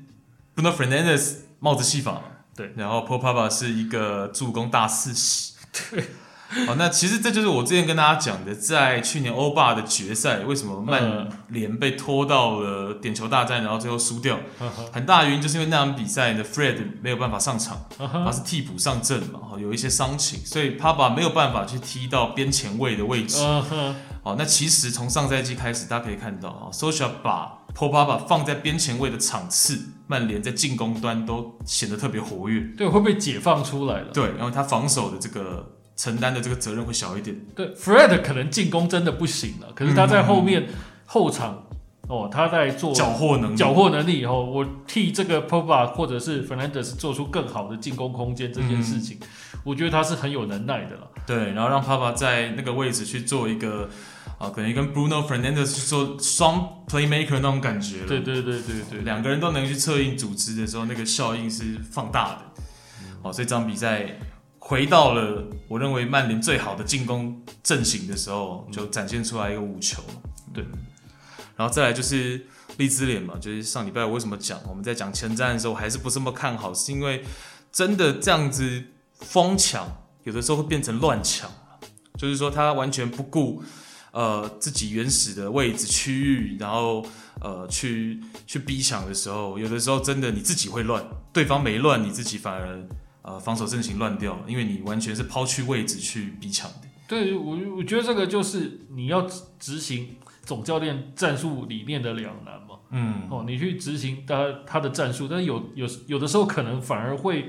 Bruno Fernandes 帽子戏法，对，然后 Paul Pogba 是一个助攻大四喜，对。好，那其实这就是我之前跟大家讲的，在去年欧霸的决赛，为什么曼联被拖到了点球大战，然后最后输掉？很大的原因就是因为那场比赛的 Fred 没有办法上场，他是替补上阵嘛，有一些伤情，所以 Pogba 没有办法去踢到边前卫的位置。好，那其实从上赛季开始，大家可以看到啊，Solskjaer 把 Paul Pogba 放在边前卫的场次，曼联在进攻端都显得特别活跃。对，会被解放出来了。对，然后他防守的这个。承担的这个责任会小一点。对，Fred 可能进攻真的不行了，可是他在后面、嗯、后场哦，他在做缴获能力，缴获能力以后，我替这个 Pogba 或者是 Fernandes 做出更好的进攻空间这件事情，嗯、我觉得他是很有能耐的了。对，然后让 Pogba 在那个位置去做一个啊，可能跟 Bruno Fernandes 去做双 playmaker 那种感觉了。对对对对对，两个人都能去策应组织的时候，那个效应是放大的。所以这场比赛。回到了我认为曼联最好的进攻阵型的时候，就展现出来一个五球。对，然后再来就是利兹联嘛，就是上礼拜我为什么讲我们在讲前瞻的时候还是不这么看好，是因为真的这样子疯抢，有的时候会变成乱抢，就是说他完全不顾呃自己原始的位置区域，然后呃去去逼抢的时候，有的时候真的你自己会乱，对方没乱，你自己反而。呃，防守阵型乱掉了，因为你完全是抛去位置去逼抢的。对，我我觉得这个就是你要执行总教练战术理念的两难嘛。嗯，哦，你去执行他他的战术，但是有有有的时候可能反而会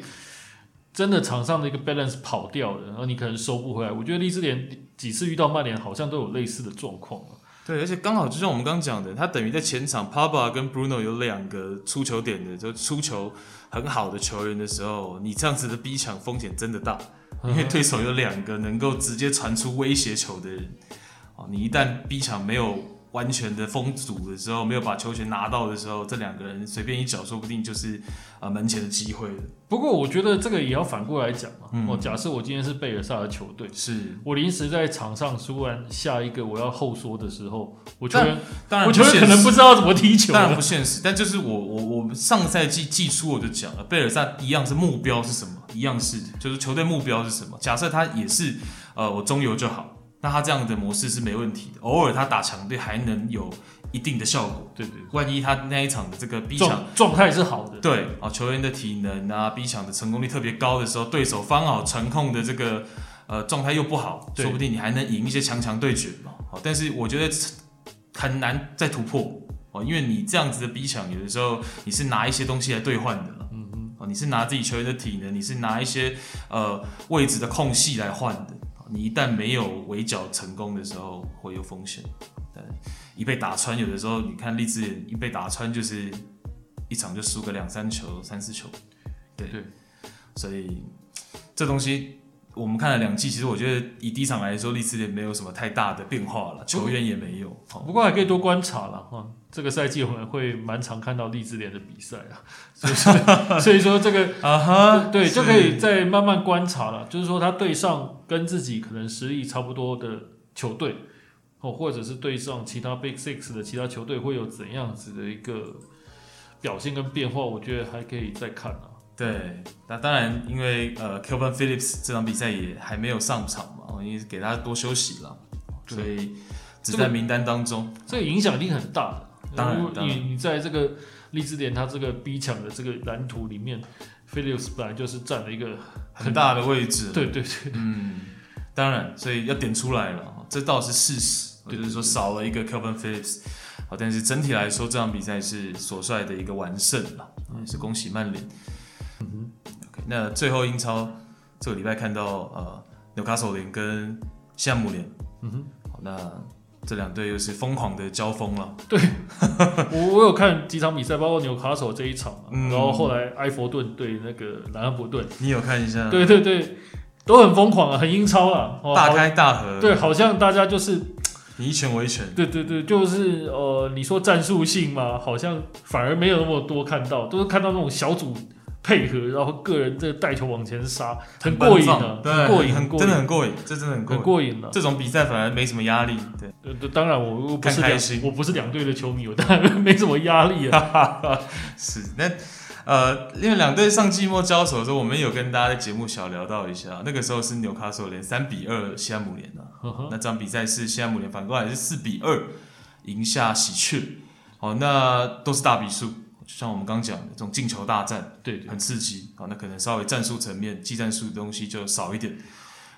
真的场上的一个 balance 跑掉了，然后你可能收不回来。我觉得利兹联几次遇到曼联好像都有类似的状况。对，而且刚好就像我们刚刚讲的，他等于在前场，Pogba 跟 Bruno 有两个出球点的，就出球很好的球员的时候，你这样子的逼抢风险真的大，因为对手有两个能够直接传出威胁球的人，哦，你一旦逼抢没有。完全的封堵的时候，没有把球权拿到的时候，这两个人随便一脚，说不定就是啊门前的机会了。不过我觉得这个也要反过来讲嘛。嗯、哦，假设我今天是贝尔萨的球队，是我临时在场上突然下一个我要后缩的时候，我球员当然我球员可能不知道怎么踢球，当然不现实。但就是我我我上赛季季初我就讲了，贝尔萨一样是目标是什么？一样是就是球队目标是什么？假设他也是呃我中游就好。那他这样的模式是没问题的，偶尔他打强队还能有一定的效果。对对，万一他那一场的这个逼抢状态是好的，对啊，球员的体能啊，逼抢的成功率特别高的时候，对手方好传控的这个呃状态又不好，说不定你还能赢一些强强对决嘛。好，但是我觉得很难再突破哦，因为你这样子的逼抢，有的时候你是拿一些东西来兑换的了，嗯嗯，哦，你是拿自己球员的体能，你是拿一些呃位置的空隙来换的。你一旦没有围剿成功的时候，会有风险。对，一被打穿，有的时候你看利兹联一被打穿，就是一场就输个两三球、三四球。对，对所以这东西我们看了两季，其实我觉得以第一场来说，利兹联没有什么太大的变化了，球员也没有。不过还可以多观察了哈。这个赛季我们会蛮常看到励志联的比赛啊，[laughs] 所以说，[laughs] 所以说这个啊哈，对，就可以再慢慢观察了。就是说他对上跟自己可能实力差不多的球队，哦，或者是对上其他 Big Six 的其他球队会有怎样子的一个表现跟变化，我觉得还可以再看啊。对，那当然，因为呃 Kelvin Phillips 这场比赛也还没有上场嘛，因为给他多休息了，所以只在名单当中，这个影响力很大的。当然，你你在这个利兹联他这个逼抢的这个蓝图里面，Phillips 本来就是占了一个很大的位置。对对对，嗯，当然，所以要点出来了，这倒是事实，就是说少了一个 Kelvin Phillips，好，但是整体来说，这场比赛是索帅的一个完胜了，也是恭喜曼联。嗯哼，OK，那最后英超这个礼拜看到呃纽卡索联跟西汉姆联，嗯哼，好，那这两队又是疯狂的交锋了。对，我我有看几场比赛，包括纽卡索这一场，嗯、然后后来埃弗顿对那个南安普顿，你有看一下？对对对，都很疯狂啊，很英超啊，大开大合。对，好像大家就是你一拳我一拳。对对对，就是呃，你说战术性嘛，好像反而没有那么多看到，都是看到那种小组。配合，然后个人这个带球往前杀，很过瘾的，对，很过瘾，很真的很过瘾，这真的很过瘾，很过瘾了。这种比赛反而没什么压力，对，对，当然我我不是两，我不是两队的球迷，我当然没什么压力啊。[laughs] 是，那呃，因为两队上季末交手的时候，我们有跟大家在节目小聊到一下，那个时候是纽卡索联三比二西汉姆联的，呵呵。那这场比赛是西汉姆联反过来是四比二赢下喜鹊，好，那都是大比数。就像我们刚讲的这种进球大战，对，很刺激。啊，那可能稍微战术层面、技战术的东西就少一点。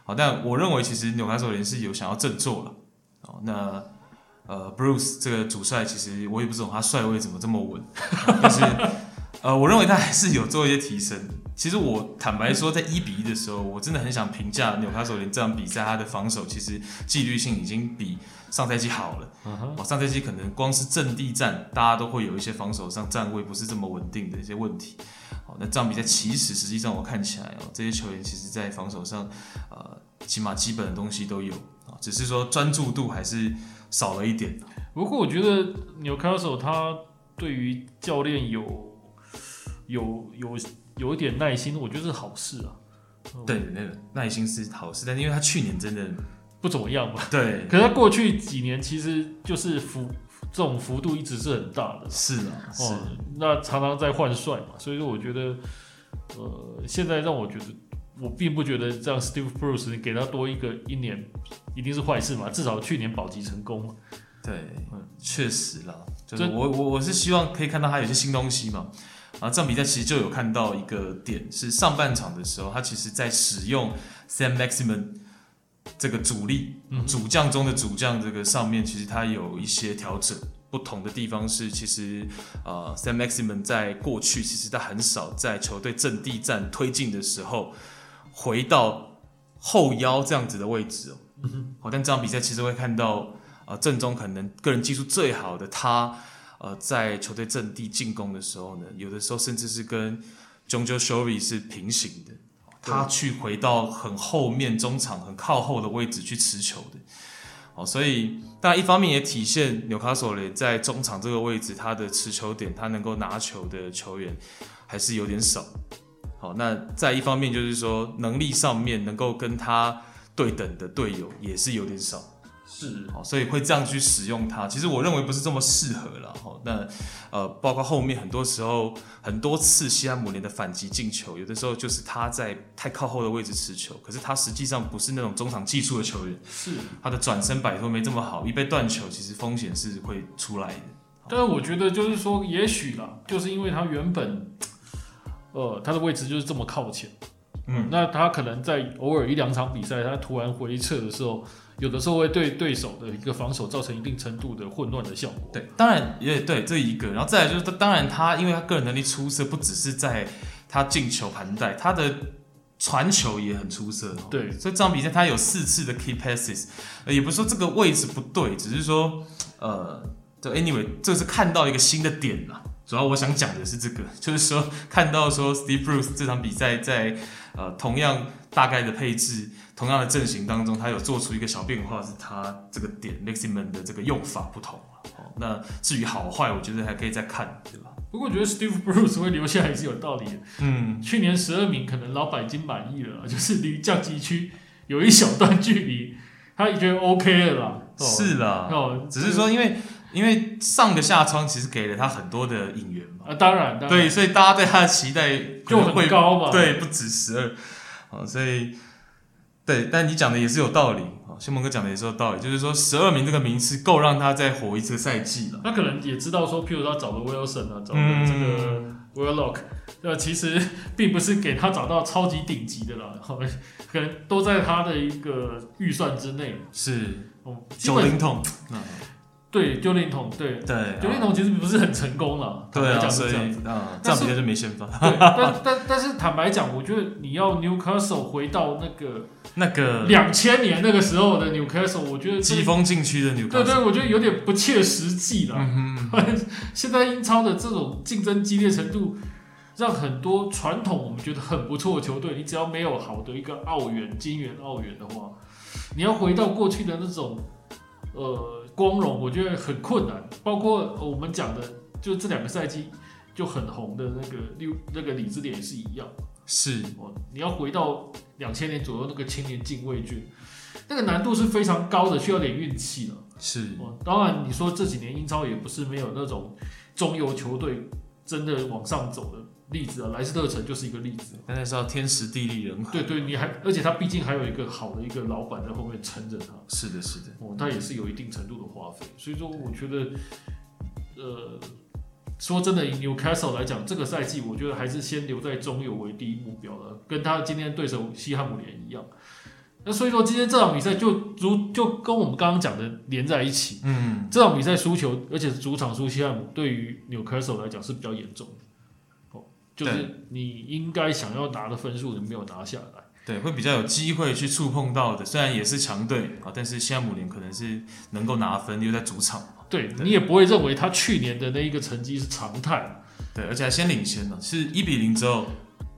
好，但我认为其实纽卡索联是有想要振作了。哦，那呃，Bruce 这个主帅其实我也不知道他帅位怎么这么稳，[laughs] 但是呃，我认为他还是有做一些提升。其实我坦白说，在一比一的时候，我真的很想评价纽卡索联这场比赛，他的防守其实纪律性已经比上赛季好了。哦、uh，huh. 上赛季可能光是阵地战，大家都会有一些防守上站位不是这么稳定的一些问题。好，那这场比赛其实实际上我看起来哦，这些球员其实在防守上，呃，起码基本的东西都有啊，只是说专注度还是少了一点。不过我觉得纽卡索他对于教练有有有。有有一点耐心，我觉得是好事啊。对，那个耐心是好事，但是因为他去年真的不怎么样嘛。对，[laughs] 可是他过去几年其实就是幅这种幅度一直是很大的。是啊，哦，是那常常在换帅嘛，所以说我觉得，呃，现在让我觉得，我并不觉得这样 Steve Bruce 你给他多一个一年一定是坏事嘛，至少去年保级成功嘛。对，嗯，确实啦，就是我我我是希望可以看到他有些新东西嘛。啊，这场比赛其实就有看到一个点，是上半场的时候，他其实在使用 Saint-Maximin 这个主力、嗯、主将中的主将这个上面，其实他有一些调整。不同的地方是，其实呃 Saint-Maximin 在过去其实他很少在球队阵地战推进的时候回到后腰这样子的位置哦。好、但这场比赛其实会看到，呃，阵中可能个人技术最好的他。呃，在球队阵地进攻的时候呢，有的时候甚至是跟 Jonjo Shelvey 是平行的，他去回到很后面中场很靠后的位置去持球的。哦，所以当然一方面也体现纽卡索雷在中场这个位置，他的持球点，他能够拿球的球员还是有点少。好，那在一方面就是说能力上面能够跟他对等的队友也是有点少。是，好，所以会这样去使用它。其实我认为不是这么适合了，哈。那呃，包括后面很多时候，很多次西汉姆联的反击进球，有的时候就是他在太靠后的位置持球，可是他实际上不是那种中场技术的球员，是他的转身摆脱没这么好，一被断球，其实风险是会出来的。但是我觉得就是说，也许啦，就是因为他原本，呃，他的位置就是这么靠前，嗯，那他可能在偶尔一两场比赛，他突然回撤的时候。有的时候会对对手的一个防守造成一定程度的混乱的效果。对，当然也对这一个，然后再来就是他，当然他因为他个人能力出色，不只是在他进球盘带，他的传球也很出色。对，所以这场比赛他有四次的 key passes，也不是说这个位置不对，只是说呃，对，anyway，这是看到一个新的点了。主要我想讲的是这个，[laughs] 就是说看到说 Steve Bruce 这场比赛在呃同样大概的配置。同样的阵型当中，他有做出一个小变化，是他这个点 Maximin 的这个用法不同。哦，那至于好坏，我觉得还可以再看，对吧？不过我觉得 Steve Bruce 会留下来是有道理的。嗯，去年十二名可能老板已经满意了，[laughs] 就是离降级区有一小段距离，他已经 OK 了啦。哦、是啦，哦，只是说因为因为上个下窗其实给了他很多的引援嘛。啊，当然，当然对，所以大家对他的期待就很高嘛。对，不止十二。哦，所以。对，但你讲的也是有道理啊，谢蒙哥讲的也是有道理，就是说十二名这个名次够让他再活一次赛季了。他可能也知道说，譬如说他找个 Wilson 啊，找个这个 Willock，呃，其实并不是给他找到超级顶级的了，可能都在他的一个预算之内。是，九零桶，对，丢林桶，对对，丢林桶其实不是很成功了。对啊，所以啊，这样比赛就没先发。对，但但但是坦白讲，我觉得你要 Newcastle 回到那个那个两千年那个时候的 Newcastle，我觉得疾风禁区的 Newcastle，对对，我觉得有点不切实际了。[laughs] 现在英超的这种竞争激烈程度，让很多传统我们觉得很不错的球队，你只要没有好的一个澳元、金元、澳元的话，你要回到过去的那种呃。光荣我觉得很困难，包括我们讲的，就这两个赛季就很红的那个六那个李智点也是一样，是哦，你要回到两千年左右那个青年禁卫军，那个难度是非常高的，需要点运气了。是哦，当然你说这几年英超也不是没有那种中游球队真的往上走的。例子啊，莱斯特城就是一个例子。但是要天时地利人和。对对，你还而且他毕竟还有一个好的一个老板在后面撑着他。是的，是的。哦，他也是有一定程度的花费。所以说，我觉得，呃，说真的，以 Newcastle 来讲，这个赛季我觉得还是先留在中游为第一目标的，跟他今天对手西汉姆联一样。那所以说，今天这场比赛就如就跟我们刚刚讲的连在一起。嗯。这场比赛输球，而且是主场输西汉姆，对于 Newcastle 来讲是比较严重的。就是你应该想要拿的分数，你没有拿下来，对，会比较有机会去触碰到的。虽然也是强队啊，但是现在姆联可能是能够拿分，又在主场。对，对你也不会认为他去年的那一个成绩是常态。对，而且还先领先了，是一比零之后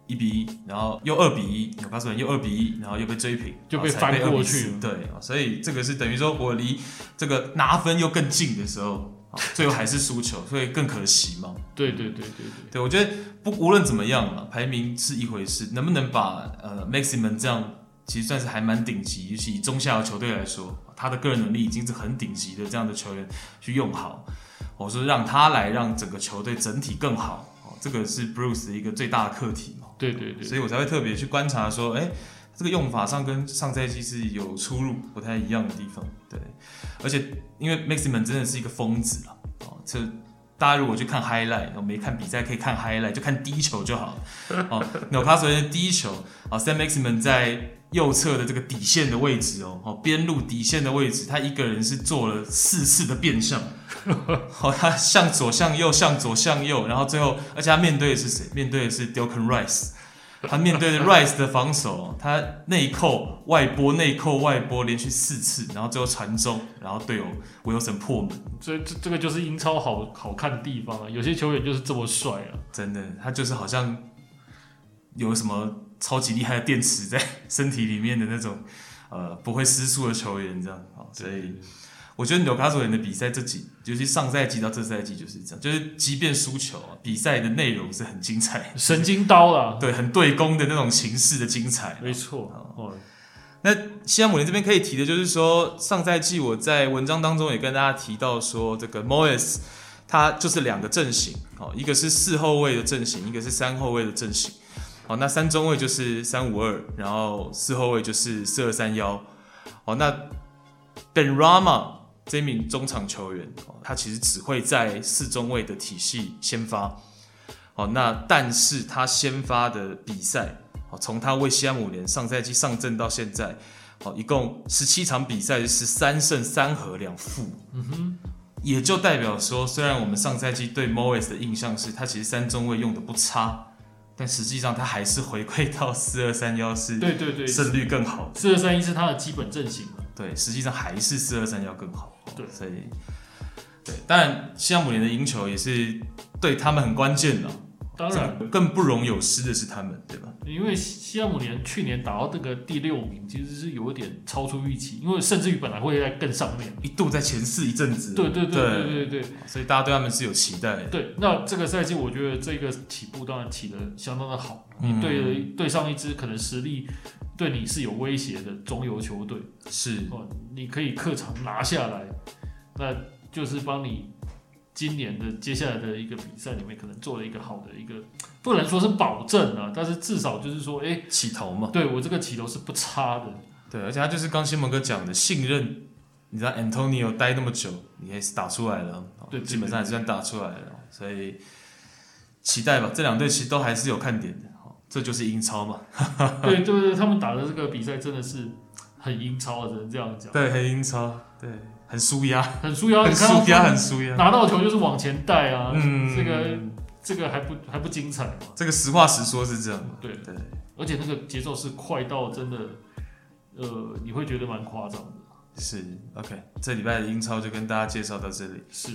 一比一，然后又二比一，纽卡斯尔又二比一，然后又被追平，就被翻过去。对，所以这个是等于说我离这个拿分又更近的时候。最后还是输球，所以更可惜嘛。对对对对对，对我觉得不无论怎么样嘛，排名是一回事，能不能把呃 Maximin 这样其实算是还蛮顶级，尤其以中下游球队来说，他的个人能力已经是很顶级的这样的球员去用好，我说让他来让整个球队整体更好，这个是 Bruce 的一个最大的课题嘛。对对对，所以我才会特别去观察说，哎。这个用法上跟上赛季是有出入，不太一样的地方。对，而且因为 Maximin 真的是一个疯子啊！哦，这大家如果去看 highlight，我没看比赛可以看 highlight，就看第一球就好了。哦，纽卡斯尔的第一球啊，Sam Maximin 在右侧的这个底线的位置哦，哦边路底线的位置，他一个人是做了四次的变向。哦，他向左向右向左向右，然后最后，而且他面对的是谁？面对的是 Duncan Rice。他面对着 Rice 的防守，他内扣外拨内扣外拨连续四次，然后最后传中，然后队友 Wilson 破门。所以这这个就是英超好好看的地方啊！有些球员就是这么帅啊！真的，他就是好像有什么超级厉害的电池在 [laughs] 身体里面的那种，呃，不会失速的球员这样啊，所以。我觉得纽卡索人的比赛这几，尤其上赛季到这赛季就是这样，就是即便输球啊，比赛的内容是很精彩，[laughs] 神经刀了，对，很对攻的那种形式的精彩，没错。哦，那西汉姆联这边可以提的就是说，上赛季我在文章当中也跟大家提到说，这个 Moyes 他就是两个阵型，哦，一个是四后卫的阵型，一个是三后卫的阵型，哦，那三中卫就是三五二，然后四后卫就是四二三幺，哦，那 Benrahma。这名中场球员，他其实只会在四中卫的体系先发，哦，那但是他先发的比赛，哦，从他为西汉姆联上赛季上阵到现在，哦，一共十七场比赛是三胜三和两负，嗯哼，也就代表说，虽然我们上赛季对 Moyes 的印象是他其实三中卫用的不差，但实际上他还是回归到四二三幺四，对对对，胜率更好，四二三一是他的基本阵型。对，实际上还是四二三要更好。对，所以，对，当然，西汉姆联的赢球也是对他们很关键的。当然，更不容有失的是他们，对吧？因为西汉姆联去年打到这个第六名，其实是有点超出预期，因为甚至于本来会在更上面，一度在前四一阵子。对对对对对对，所以大家对他们是有期待的。对，那这个赛季我觉得这个起步当然起得相当的好。嗯、你对对上一支可能实力对你是有威胁的中游球队，是哦，你可以客场拿下来，那就是帮你。今年的接下来的一个比赛里面，可能做了一个好的一个，不能说是保证啊，但是至少就是说，哎、欸，起头嘛。对，我这个起头是不差的。对，而且他就是刚新蒙哥讲的信任，你知道 Antonio 待那么久，你也是打出来了，对，基本上还是算打出来了，所以期待吧。这两队其实都还是有看点的，这就是英超嘛。[laughs] 对对对，他们打的这个比赛真的是很英超啊，只能这样讲。对，很英超，对。很舒压，很舒压，[laughs] 很舒压，很舒压，拿到球就是往前带啊，嗯，这个这个还不还不精彩吗？这个实话实说是这样，对。对，而且那个节奏是快到真的，呃，你会觉得蛮夸张的。是，OK，这礼拜的英超就跟大家介绍到这里。是，